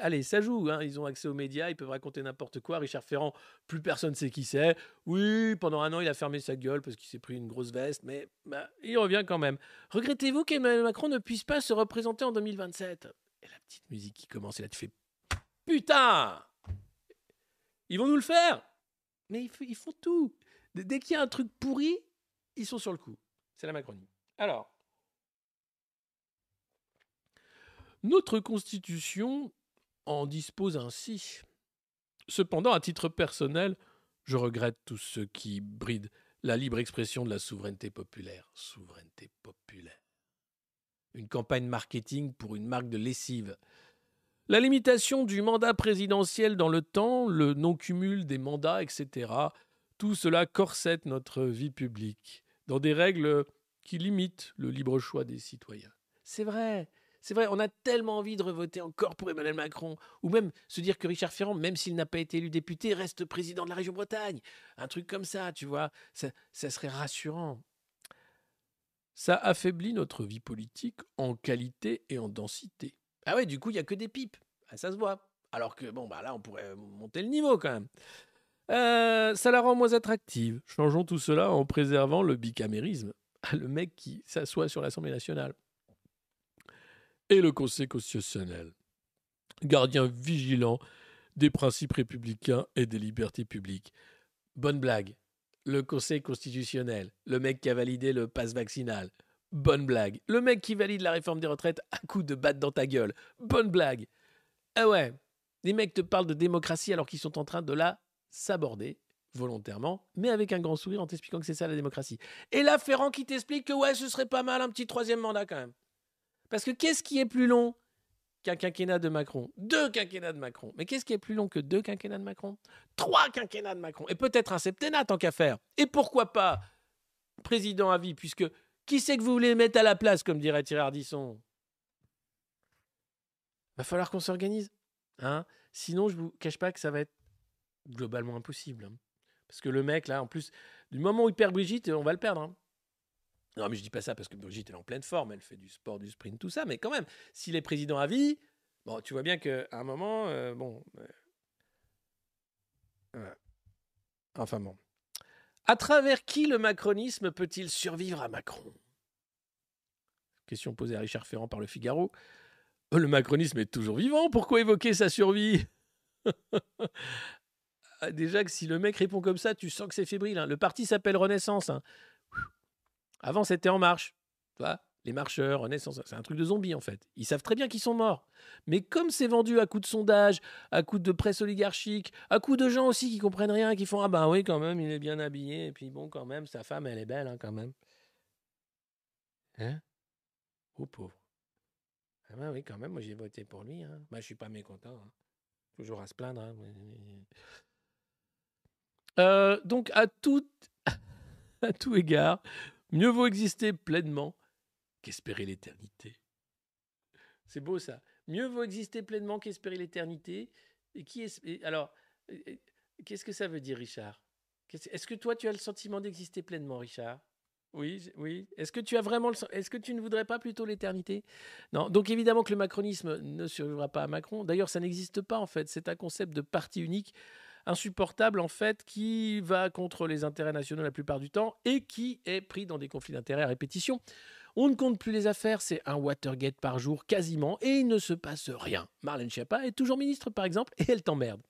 Allez, ça joue. hein. Ils ont accès aux médias, ils peuvent raconter n'importe quoi. Richard Ferrand, plus personne sait qui c'est. Oui, pendant un an, il a fermé sa gueule parce qu'il s'est pris une grosse veste, mais bah, il revient quand même. Regrettez-vous qu'Emmanuel Macron ne puisse pas se représenter en 2027 Et la petite musique qui commence, et là tu putain Ils vont nous le faire Mais ils, font tout. Dès qu'il y a un truc pourri, ils sont sur le coup. C'est la Macronie. Alors. Notre Constitution en dispose ainsi. Cependant, à titre personnel, je regrette tout ce qui bride la libre expression de la souveraineté populaire. Souveraineté populaire. Une campagne marketing pour une marque de lessive. La limitation du mandat présidentiel dans le temps, le non-cumul des mandats, etc. Tout cela corsette notre vie publique dans des règles qui limitent le libre choix des citoyens. C'est vrai, c'est vrai, on a tellement envie de revoter encore pour Emmanuel Macron, ou même se dire que Richard Ferrand, même s'il n'a pas été élu député, reste président de la région Bretagne. Un truc comme ça, tu vois, ça, serait rassurant. Ça affaiblit notre vie politique en qualité et en densité. Ah ouais, du coup, il n'y a que des pipes. Ah, ça se voit. Alors que, bon, bah là, on pourrait monter le niveau quand même. Euh, ça la rend moins attractive. Changeons tout cela en préservant le bicamérisme. [laughs] Le mec qui s'assoit sur l'Assemblée nationale et le Conseil constitutionnel, gardien vigilant des principes républicains et des libertés publiques. Bonne blague. Le Conseil constitutionnel, le mec qui a validé le passe vaccinal. Bonne blague. Le mec qui valide la réforme des retraites à coup de batte dans ta gueule. Bonne blague. Ah ouais, les mecs te parlent de démocratie alors qu'ils sont en train de la s'aborder volontairement, mais avec un grand sourire en t'expliquant que c'est ça la démocratie. Et là, Ferrand qui t'explique que ouais, ce serait pas mal un petit troisième mandat quand même. Parce que qu'est-ce qui est plus long qu'un quinquennat de Macron? Deux quinquennats de Macron. Mais qu'est-ce qui est plus long que deux quinquennats de Macron? Trois quinquennats de Macron. Et peut-être un septennat tant qu'à faire. Et pourquoi pas président à vie, puisque qui c'est que vous voulez mettre à la place, comme dirait Thierry Ardisson? Va falloir qu'on s'organise. Hein? Sinon, je vous cache pas que ça va être globalement impossible. hein. Parce que le mec, là, en plus, du moment où il perd Brigitte, on va le perdre. hein. Non, mais je dis pas ça parce que Brigitte est en pleine forme, elle fait du sport, du sprint, tout ça, mais quand même, s'il est président à vie, bon, tu vois bien qu'à un moment, euh, bon. euh. Enfin bon. À travers qui le macronisme peut-il survivre à Macron? Question posée à Richard Ferrand par le Figaro. Euh, Le macronisme est toujours vivant, pourquoi évoquer sa survie? [laughs] Ah, Déjà que si le mec répond comme ça, tu sens que c'est fébrile. hein. Le parti s'appelle Renaissance. hein. Avant, c'était En Marche. Tu vois les marcheurs, Renaissance, c'est un truc de zombie en fait. Ils savent très bien qu'ils sont morts. Mais comme c'est vendu à coups de sondage, à coups de presse oligarchique, à coups de gens aussi qui comprennent rien, qui font Ah ben oui, quand même, il est bien habillé, et puis bon, quand même, sa femme, elle est belle, hein, quand même. Hein? Oh pauvre. Ah ben oui, quand même, moi j'ai voté pour lui. Hein. Bah, je suis pas mécontent. hein. Toujours à se plaindre. hein. Euh, donc, à tout, [laughs] à tout égard, mieux vaut exister pleinement qu'espérer l'éternité. C'est beau ça. Mieux vaut exister pleinement qu'espérer l'éternité. Et qui alors qu'est-ce que ça veut dire, Richard? Est-ce que toi tu as le sentiment d'exister pleinement, Richard? Oui, oui. Est-ce que tu as vraiment le Est-ce que tu ne voudrais pas plutôt l'éternité? Non. Donc évidemment que le macronisme ne survivra pas à Macron. D'ailleurs, ça n'existe pas en fait. C'est un concept de parti unique insupportable en fait qui va contre les intérêts nationaux la plupart du temps et qui est pris dans des conflits d'intérêts à répétition. On ne compte plus les affaires, c'est un Watergate par jour quasiment et il ne se passe rien. Marlène Schiappa est toujours ministre par exemple et elle t'emmerde.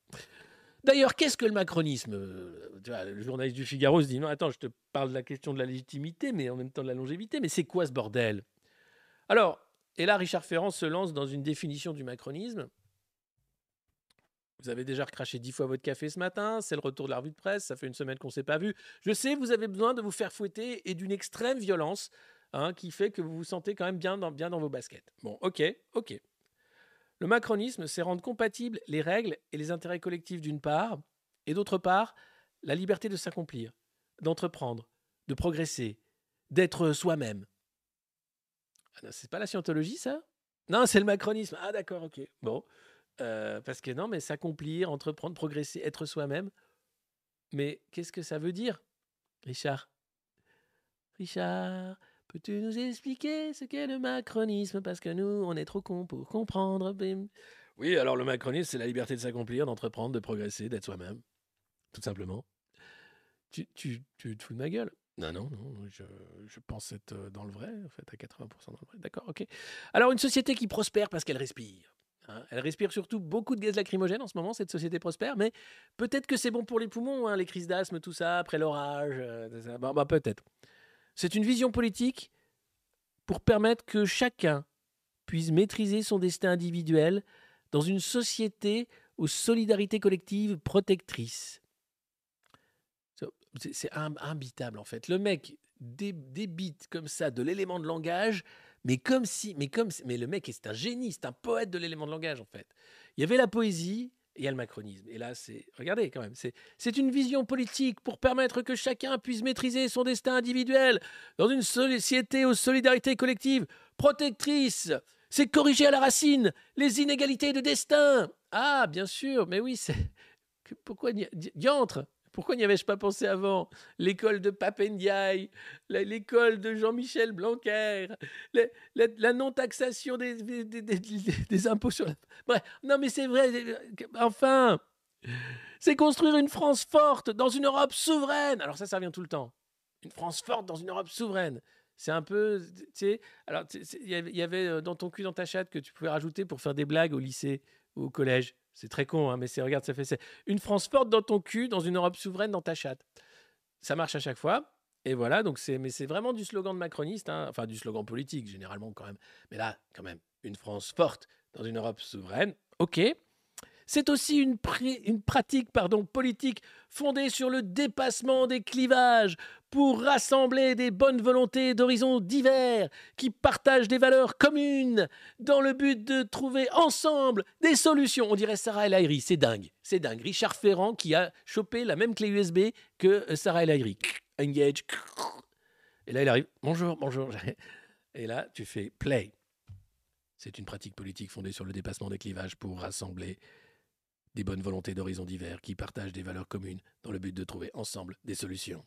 D'ailleurs, qu'est-ce que le macronisme euh, Le journaliste du Figaro se dit non, attends, je te parle de la question de la légitimité, mais en même temps de la longévité. Mais c'est quoi ce bordel? Alors, et là, Richard Ferrand se lance dans une définition du macronisme. Vous avez déjà recraché dix fois votre café ce matin, c'est le retour de la revue de presse, ça fait une semaine qu'on ne s'est pas vu. Je sais, vous avez besoin de vous faire fouetter et d'une extrême violence hein, qui fait que vous vous sentez quand même bien dans, bien dans vos baskets. Bon, ok, ok. Le macronisme, c'est rendre compatibles les règles et les intérêts collectifs d'une part, et d'autre part, la liberté de s'accomplir, d'entreprendre, de progresser, d'être soi-même. Ah c'est pas la scientologie, ça? Non, c'est le macronisme. Ah d'accord, ok. Bon. Euh, parce que non, mais s'accomplir, entreprendre, progresser, être soi-même. Mais qu'est-ce que ça veut dire, Richard? Richard, Peux-tu nous expliquer ce qu'est le macronisme? Parce que nous, on est trop cons pour comprendre. Oui, alors le macronisme, c'est la liberté de s'accomplir, d'entreprendre, de progresser, d'être soi-même. Tout simplement. Tu, tu, tu, te fous de ma gueule? Non, non, non, je, je, pense être euh, dans le vrai, en fait, à 80% dans le vrai. D'accord, ok. Alors, une société qui prospère parce qu'elle respire. Hein. Elle respire surtout beaucoup de gaz lacrymogène en ce moment, cette société prospère, mais peut-être que c'est bon pour les poumons, hein, les crises d'asthme, tout ça, après l'orage. Euh, bah, peut-être. C'est une vision politique pour permettre que chacun puisse maîtriser son destin individuel dans une société aux solidarités collectives protectrices. C'est imbitable en fait. Le mec débite comme ça de l'élément de langage, mais comme si, mais comme, mais le mec c'est un génie, c'est un poète de l'élément de langage en fait. Il y avait la poésie, et il y a le macronisme. Et là, c'est. Regardez quand même, c'est une vision politique pour permettre que chacun puisse maîtriser son destin individuel dans une société aux solidarités collectives protectrice. C'est corriger à la racine les inégalités de destin. Ah, bien sûr, mais oui, c'est. Pourquoi diantre? Pourquoi n'y avais-je pas pensé avant? L'école de Papendiaï, l'école de Jean-Michel Blanquer, la, non-taxation des, impôts sur la... Bref, non mais c'est vrai, enfin C'est construire une France forte dans une Europe souveraine Alors ça, ça revient tout le temps. Une France forte dans une Europe souveraine. C'est un peu, tu sais, alors il y avait euh, dans ton cul, dans ta chatte que tu pouvais rajouter pour faire des blagues au lycée ou au collège. C'est très con, hein, mais c'est, regarde, ça fait c'est une France forte dans ton cul, dans une Europe souveraine dans ta chatte. Ça marche à chaque fois. Et voilà, donc c'est, mais c'est vraiment du slogan de macroniste, hein, enfin du slogan politique généralement quand même. Mais là, quand même, une France forte dans une Europe souveraine, ok. C'est aussi une, pratique politique fondée sur le dépassement des clivages pour rassembler des bonnes volontés d'horizons divers qui partagent des valeurs communes dans le but de trouver ensemble des solutions. On dirait Sarah El Haïry, c'est dingue, c'est dingue. Richard Ferrand qui a chopé la même clé USB que euh, Sarah El Haïry. Engage. Et là, il arrive. Bonjour, bonjour. [laughs] Et là, tu fais play. C'est une pratique politique fondée sur le dépassement des clivages pour rassembler des bonnes volontés d'horizons divers qui partagent des valeurs communes dans le but de trouver ensemble des solutions.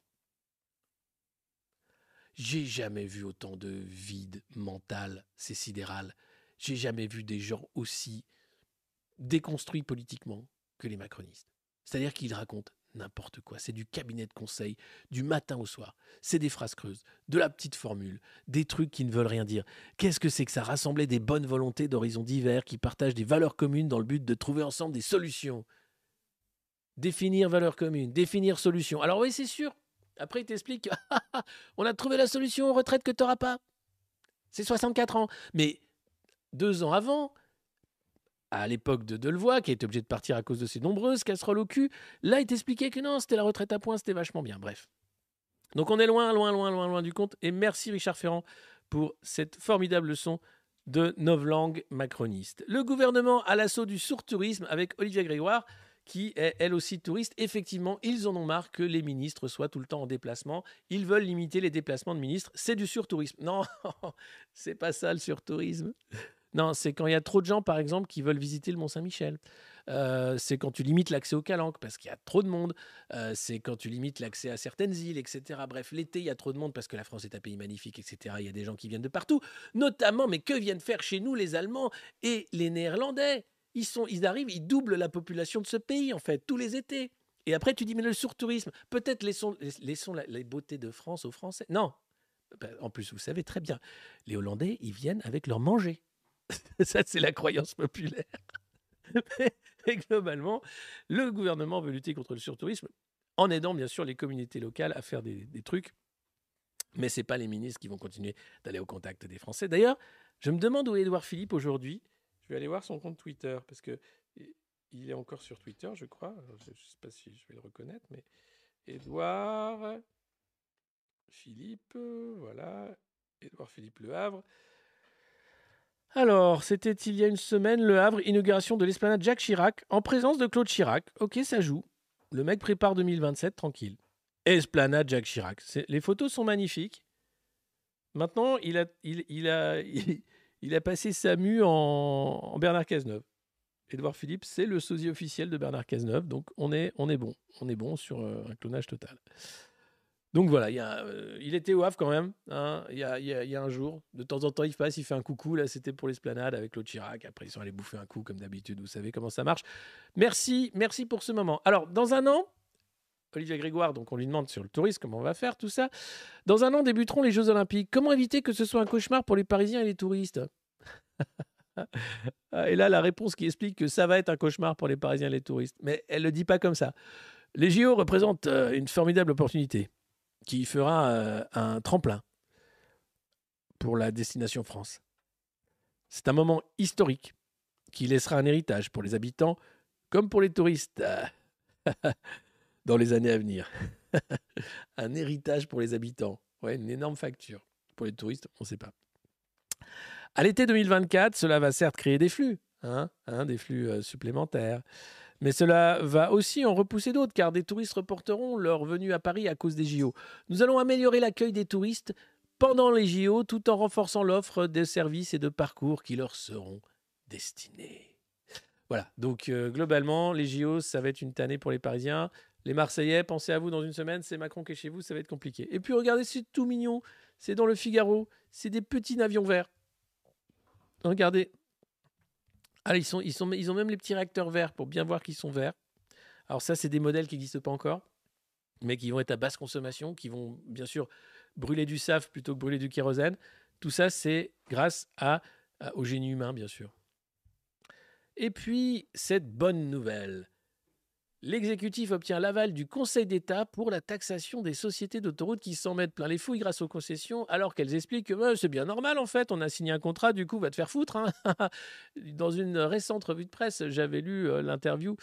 J'ai jamais vu autant de vide mental, c'est sidéral. J'ai jamais vu des gens aussi déconstruits politiquement que les macronistes. C'est-à-dire qu'ils racontent n'importe quoi. C'est du cabinet de conseil du matin au soir. C'est des phrases creuses, de la petite formule, des trucs qui ne veulent rien dire. Qu'est-ce que c'est que ça? Rassembler des bonnes volontés d'horizons divers qui partagent des valeurs communes dans le but de trouver ensemble des solutions. Définir valeurs communes, définir solutions. Alors oui, c'est sûr. Après, il t'explique [laughs] on a trouvé la solution aux retraites que tu n'auras pas. C'est 64 ans. Mais deux ans avant, à l'époque de Delevoye, qui été obligé de partir à cause de ses nombreuses casseroles au cul, là, il t'expliquait que non, c'était la retraite à points, c'était vachement bien. Bref. Donc on est loin, loin, loin, loin, loin du compte. Et merci Richard Ferrand pour cette formidable leçon de novlangue macroniste. Le gouvernement à l'assaut du sourd-tourisme avec Olivia Grégoire, qui est elle aussi touriste. Effectivement, ils en ont marre que les ministres soient tout le temps en déplacement. Ils veulent limiter les déplacements de ministres. C'est du surtourisme. Non, [laughs] c'est pas ça le surtourisme. Non, c'est quand il y a trop de gens, par exemple, qui veulent visiter le Mont-Saint-Michel. Euh, c'est quand tu limites l'accès aux calanques parce qu'il y a trop de monde. Euh, c'est quand tu limites l'accès à certaines îles, etc. Bref, l'été, il y a trop de monde parce que la France est un pays magnifique, etc. Il y a des gens qui viennent de partout. Notamment, mais que viennent faire chez nous les Allemands et les Néerlandais? Ils, sont, ils arrivent, ils doublent la population de ce pays, en fait, tous les étés. Et après, tu dis, mais le surtourisme, peut-être laissons, les beautés de France aux Français. Non. Ben, en plus, vous savez très bien, les Hollandais, ils viennent avec leur manger. [laughs] Ça, c'est la croyance populaire. Et globalement, le gouvernement veut lutter contre le surtourisme en aidant bien sûr les communautés locales à faire des, trucs. Mais ce n'est pas les ministres qui vont continuer d'aller au contact des Français. D'ailleurs, je me demande où est Édouard Philippe aujourd'hui. Je vais aller voir son compte Twitter parce que il est encore sur Twitter, je crois. je ne sais pas si je vais le reconnaître, mais Édouard Philippe, voilà, Édouard Philippe Le Havre. Alors, c'était il y a une semaine, Le Havre, inauguration de l'esplanade Jacques Chirac, en présence de Claude Chirac. Ok, ça joue. Le mec prépare 2027, tranquille. Esplanade Jacques Chirac. Les photos sont magnifiques. Maintenant, il a, il, [laughs] passé sa mue en, Bernard Cazeneuve. Édouard Philippe, c'est le sosie officiel de Bernard Cazeneuve, donc on est, on est bon. On est bon sur euh, un clonage total. Donc voilà, euh, il était au Havre quand même, hein, il, y a, un jour. De temps en temps, il passe, il fait un coucou. Là, c'était pour l'esplanade avec Claude Chirac. Après, ils sont allés bouffer un coup, comme d'habitude. Vous savez comment ça marche. Merci, merci pour ce moment. Alors, dans un an, Olivier Grégoire, donc on lui demande sur le tourisme comment on va faire, tout ça. Dans un an débuteront les Jeux Olympiques. Comment éviter que ce soit un cauchemar pour les Parisiens et les touristes? [laughs] Et là, la réponse qui explique que ça va être un cauchemar pour les Parisiens et les touristes. Mais elle ne le dit pas comme ça. Les JO représentent euh, une formidable opportunité qui fera euh, un tremplin pour la destination France. C'est un moment historique qui laissera un héritage pour les habitants comme pour les touristes [laughs] dans les années à venir. [laughs] un héritage pour les habitants. Ouais, une énorme facture. Pour les touristes, on ne sait pas. À l'été 2024, cela va certes créer des flux, hein, hein, des flux euh, supplémentaires. Mais cela va aussi en repousser d'autres, car des touristes reporteront leur venue à Paris à cause des JO. Nous allons améliorer l'accueil des touristes pendant les JO, tout en renforçant l'offre de services et de parcours qui leur seront destinés. Voilà, donc euh, globalement, les JO, ça va être une tannée pour les Parisiens. Les Marseillais, pensez à vous dans une semaine, c'est Macron qui est chez vous, ça va être compliqué. Et puis regardez, c'est tout mignon, c'est dans le Figaro, c'est des petits avions verts. Regardez, ah, ils, ont même les petits réacteurs verts pour bien voir qu'ils sont verts. Alors ça, c'est des modèles qui n'existent pas encore, mais qui vont être à basse consommation, qui vont bien sûr brûler du SAF plutôt que brûler du kérosène. Tout ça, c'est grâce au génie humain, bien sûr. Et puis, cette bonne nouvelle. L'exécutif obtient l'aval du Conseil d'État pour la taxation des sociétés d'autoroutes qui s'en mettent plein les fouilles grâce aux concessions, alors qu'elles expliquent que c'est bien normal en fait, on a signé un contrat, du coup va te faire foutre. Hein. [laughs] dans une récente revue de presse, j'avais lu euh, l'interview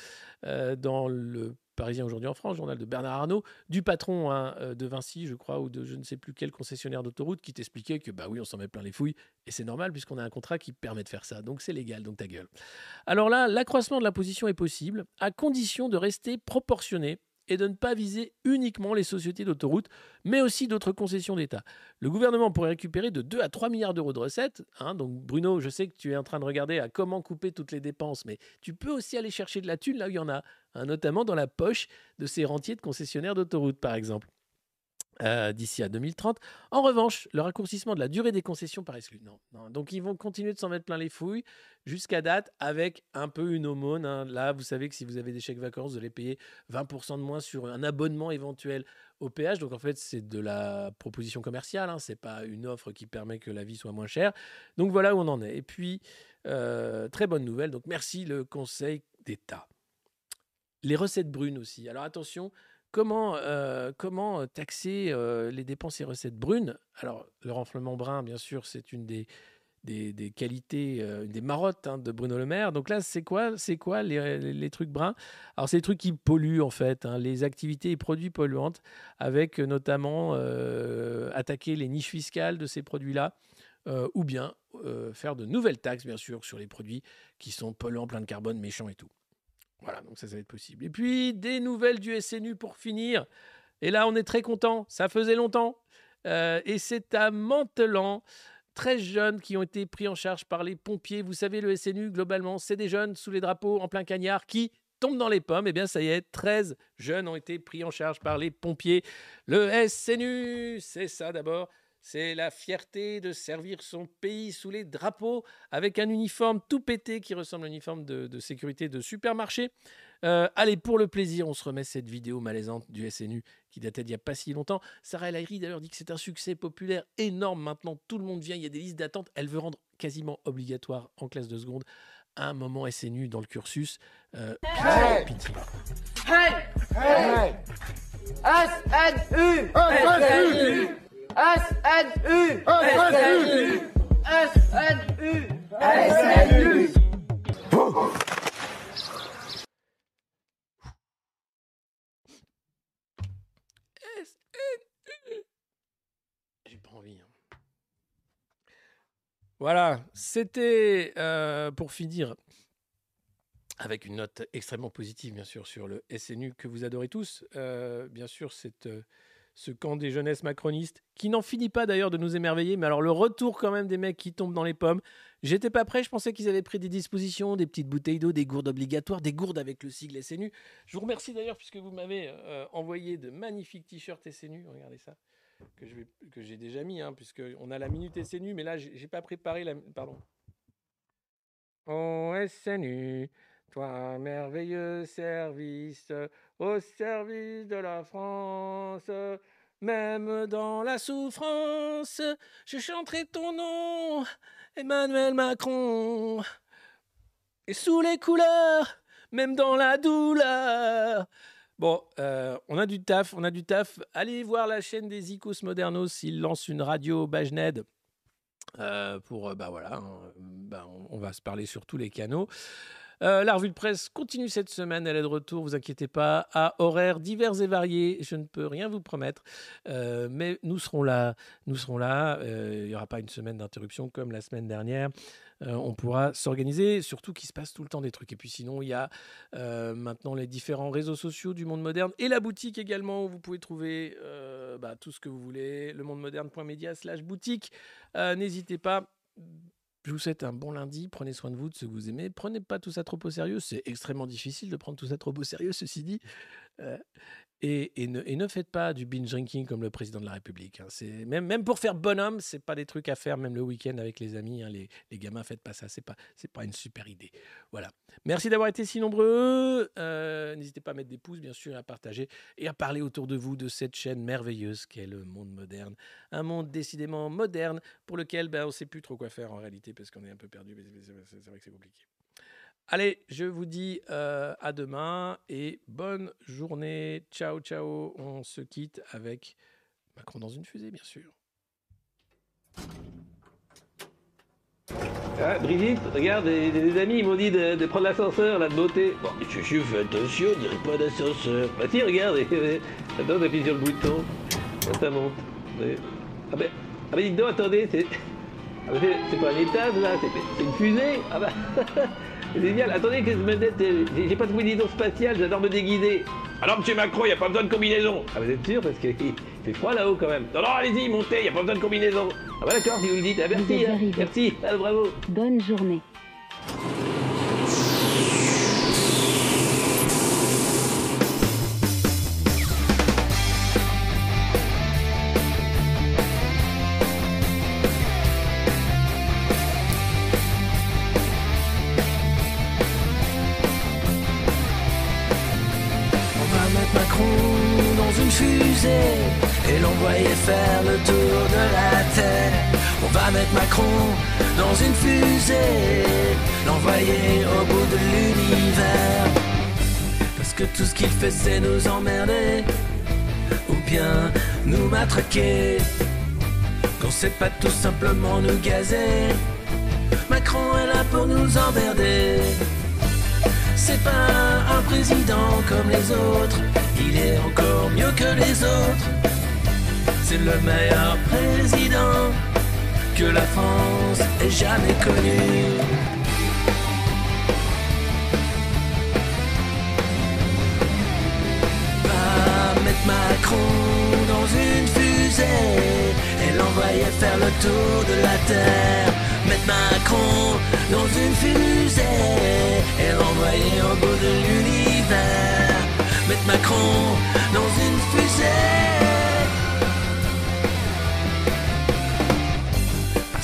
euh, dans le Parisien aujourd'hui en France, journal de Bernard Arnault, du patron hein, euh, de Vinci, je crois, ou de je ne sais plus quel concessionnaire d'autoroute, qui t'expliquait que bah oui, on s'en met plein les fouilles, et c'est normal puisqu'on a un contrat qui permet de faire ça, donc c'est légal, donc ta gueule. Alors là, l'accroissement de la position est possible, à condition de rester proportionné et de ne pas viser uniquement les sociétés d'autoroutes, mais aussi d'autres concessions d'État. Le gouvernement pourrait récupérer de 2 à 3 milliards d'euros de recettes. Hein, donc Bruno, je sais que tu es en train de regarder à comment couper toutes les dépenses, mais tu peux aussi aller chercher de la thune là où il y en a, hein, notamment dans la poche de ces rentiers de concessionnaires d'autoroutes, par exemple. Euh, d'ici à 2030. En revanche, le raccourcissement de la durée des concessions paraît exclu. Non, Donc ils vont continuer de s'en mettre plein les fouilles jusqu'à date avec un peu une aumône. Hein. Là, vous savez que si vous avez des chèques vacances, vous allez payer 20% de moins sur un abonnement éventuel au péage. Donc en fait, c'est de la proposition commerciale. Hein. Ce n'est pas une offre qui permet que la vie soit moins chère. Donc voilà où on en est. Et puis, euh, très bonne nouvelle. Donc merci le Conseil d'État. Les recettes brunes aussi. Alors attention, Comment, euh, comment taxer euh, les dépenses et recettes brunes? Alors, le renflement brun, bien sûr, c'est une des, qualités, euh, une des marottes hein, de Bruno Le Maire. Donc là, c'est quoi, les, trucs bruns? Alors, c'est les trucs qui polluent, en fait, hein, les activités et produits polluantes, avec notamment attaquer les niches fiscales de ces produits-là, ou bien faire de nouvelles taxes, bien sûr, sur les produits qui sont polluants, pleins de carbone, méchants et tout. Voilà, donc ça, ça va être possible. Et puis, des nouvelles du SNU pour finir. Et là, on est très content. Ça faisait longtemps. Euh, et c'est à Mantelan 13 jeunes qui ont été pris en charge par les pompiers. Vous savez, le SNU, globalement, c'est des jeunes sous les drapeaux en plein cagnard qui tombent dans les pommes. Eh bien, ça y est, 13 jeunes ont été pris en charge par les pompiers. Le SNU, c'est ça d'abord. C'est la fierté de servir son pays sous les drapeaux avec un uniforme tout pété qui ressemble à un uniforme de, sécurité de supermarché. Euh, allez, pour le plaisir, on se remet cette vidéo malaisante du SNU qui datait d'il n'y a pas si longtemps. Sarah El Haïry d'ailleurs dit que c'est un succès populaire énorme. Maintenant, tout le monde vient, il y a des listes d'attente. Elle veut rendre quasiment obligatoire en classe de seconde un moment SNU dans le cursus. Euh, hey hey hey SNU SNU SNU SNU SNU SNU J'ai pas envie. Hein. Voilà, c'était euh, pour finir avec une note extrêmement positive, bien sûr, sur le SNU que vous adorez tous. Euh, bien sûr, cette euh, ce camp des jeunesses macronistes, qui n'en finit pas d'ailleurs de nous émerveiller, mais alors le retour quand même des mecs qui tombent dans les pommes, j'étais pas prêt, je pensais qu'ils avaient pris des dispositions, des petites bouteilles d'eau, des gourdes obligatoires, des gourdes avec le sigle SNU. Je vous remercie d'ailleurs puisque vous m'avez euh, envoyé de magnifiques t-shirts SNU, regardez ça, que, j'ai déjà mis, hein, puisqu'on a la minute SNU, mais là j'ai pas préparé la... Pardon. Oh SNU, toi merveilleux service au service de la France. Même dans la souffrance, je chanterai ton nom, Emmanuel Macron. Et sous les couleurs, même dans la douleur. Bon, euh, on a du taf, on a du taf. Allez voir la chaîne des Icos Modernos, ils lancent une radio Bajned. Euh, pour, euh, bah hein, bah, on, va se parler sur tous les canaux. Euh, la revue de presse continue cette semaine. Elle est de retour, vous inquiétez pas, à horaires divers et variés. Je ne peux rien vous promettre, euh, mais nous serons là. Nous serons là. Euh, il n'y aura pas une semaine d'interruption comme la semaine dernière. on pourra s'organiser, surtout qu'il se passe tout le temps des trucs. Et puis sinon, il y a maintenant les différents réseaux sociaux du monde moderne et la boutique également où vous pouvez trouver bah, tout ce que vous voulez. Le monde moderne.media slash boutique. N'hésitez pas je vous souhaite un bon lundi. Prenez soin de vous, de ce que vous aimez. Prenez pas tout ça trop au sérieux. C'est extrêmement difficile de prendre tout ça trop au sérieux, ceci dit. Euh, et, ne, faites pas du binge drinking comme le président de la République. Hein. C'est même, pour faire bonhomme, c'est pas des trucs à faire même le week-end avec les amis. Hein. Les, les, gamins, faites pas ça. C'est pas pas une super idée. Voilà. Merci d'avoir été si nombreux. Euh, n'hésitez pas à mettre des pouces, bien sûr, à partager et à parler autour de vous de cette chaîne merveilleuse qu'est le monde moderne. Un monde décidément moderne pour lequel ben, on sait plus trop quoi faire en réalité parce qu'on est un peu perdu. C'est vrai que c'est compliqué. Allez, je vous dis euh, à demain et bonne journée. Ciao, ciao. On se quitte avec Macron dans une fusée, bien sûr. Ah, Brigitte, regarde, des, amis ils m'ont dit de, prendre l'ascenseur, là, de beauté. Bon, je suis fais attention, on dirait pas d'ascenseur. Bah tiens, regarde, [laughs] attends, appuie sur le bouton. Ça monte. Ah ben, ah ben dites donc, attendez, c'est... Ah c'est pas un étage là, c'est une fusée. Ah bah... [laughs] Génial. Attendez que je me dette. J'ai pas de combinaison spatiale, j'adore me déguiser. Alors, monsieur Macron, il n'y a pas besoin de combinaison. Ah, vous êtes sûr Parce qu'il [laughs] fait froid là-haut quand même. Non, non, allez-y, montez, il n'y a pas besoin de combinaison. Ah, bah d'accord, si vous le dites. Ah, merci, hein. merci. Ah, bravo. Bonne journée. Va mettre Macron dans une fusée, l'envoyer au bout de l'univers. Parce que tout ce qu'il fait c'est nous emmerder, ou bien nous matraquer. Qu'on sait pas tout simplement nous gazer. Macron est là pour nous emmerder. C'est pas un président comme les autres il est encore mieux que les autres. C'est le meilleur président que la France ait jamais connu. Va mettre Macron dans une fusée et l'envoyer faire le tour de la Terre. Mettre Macron dans une fusée et l'envoyer au bout de l'univers. Mettre Macron dans une fusée.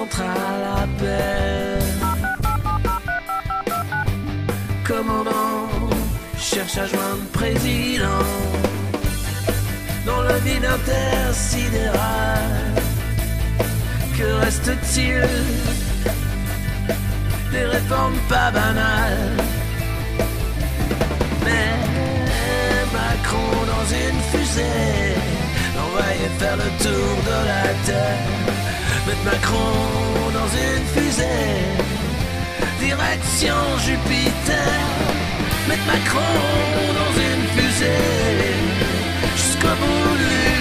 Central appelle. Commandant cherche à joindre président dans le vide intersidéral. Que reste-t-il Des réformes pas banales? Mais Macron dans une fusée l'envoyer faire le tour de la terre mettre Macron dans une fusée, direction Jupiter, mettre Macron dans une fusée, jusqu'au bout de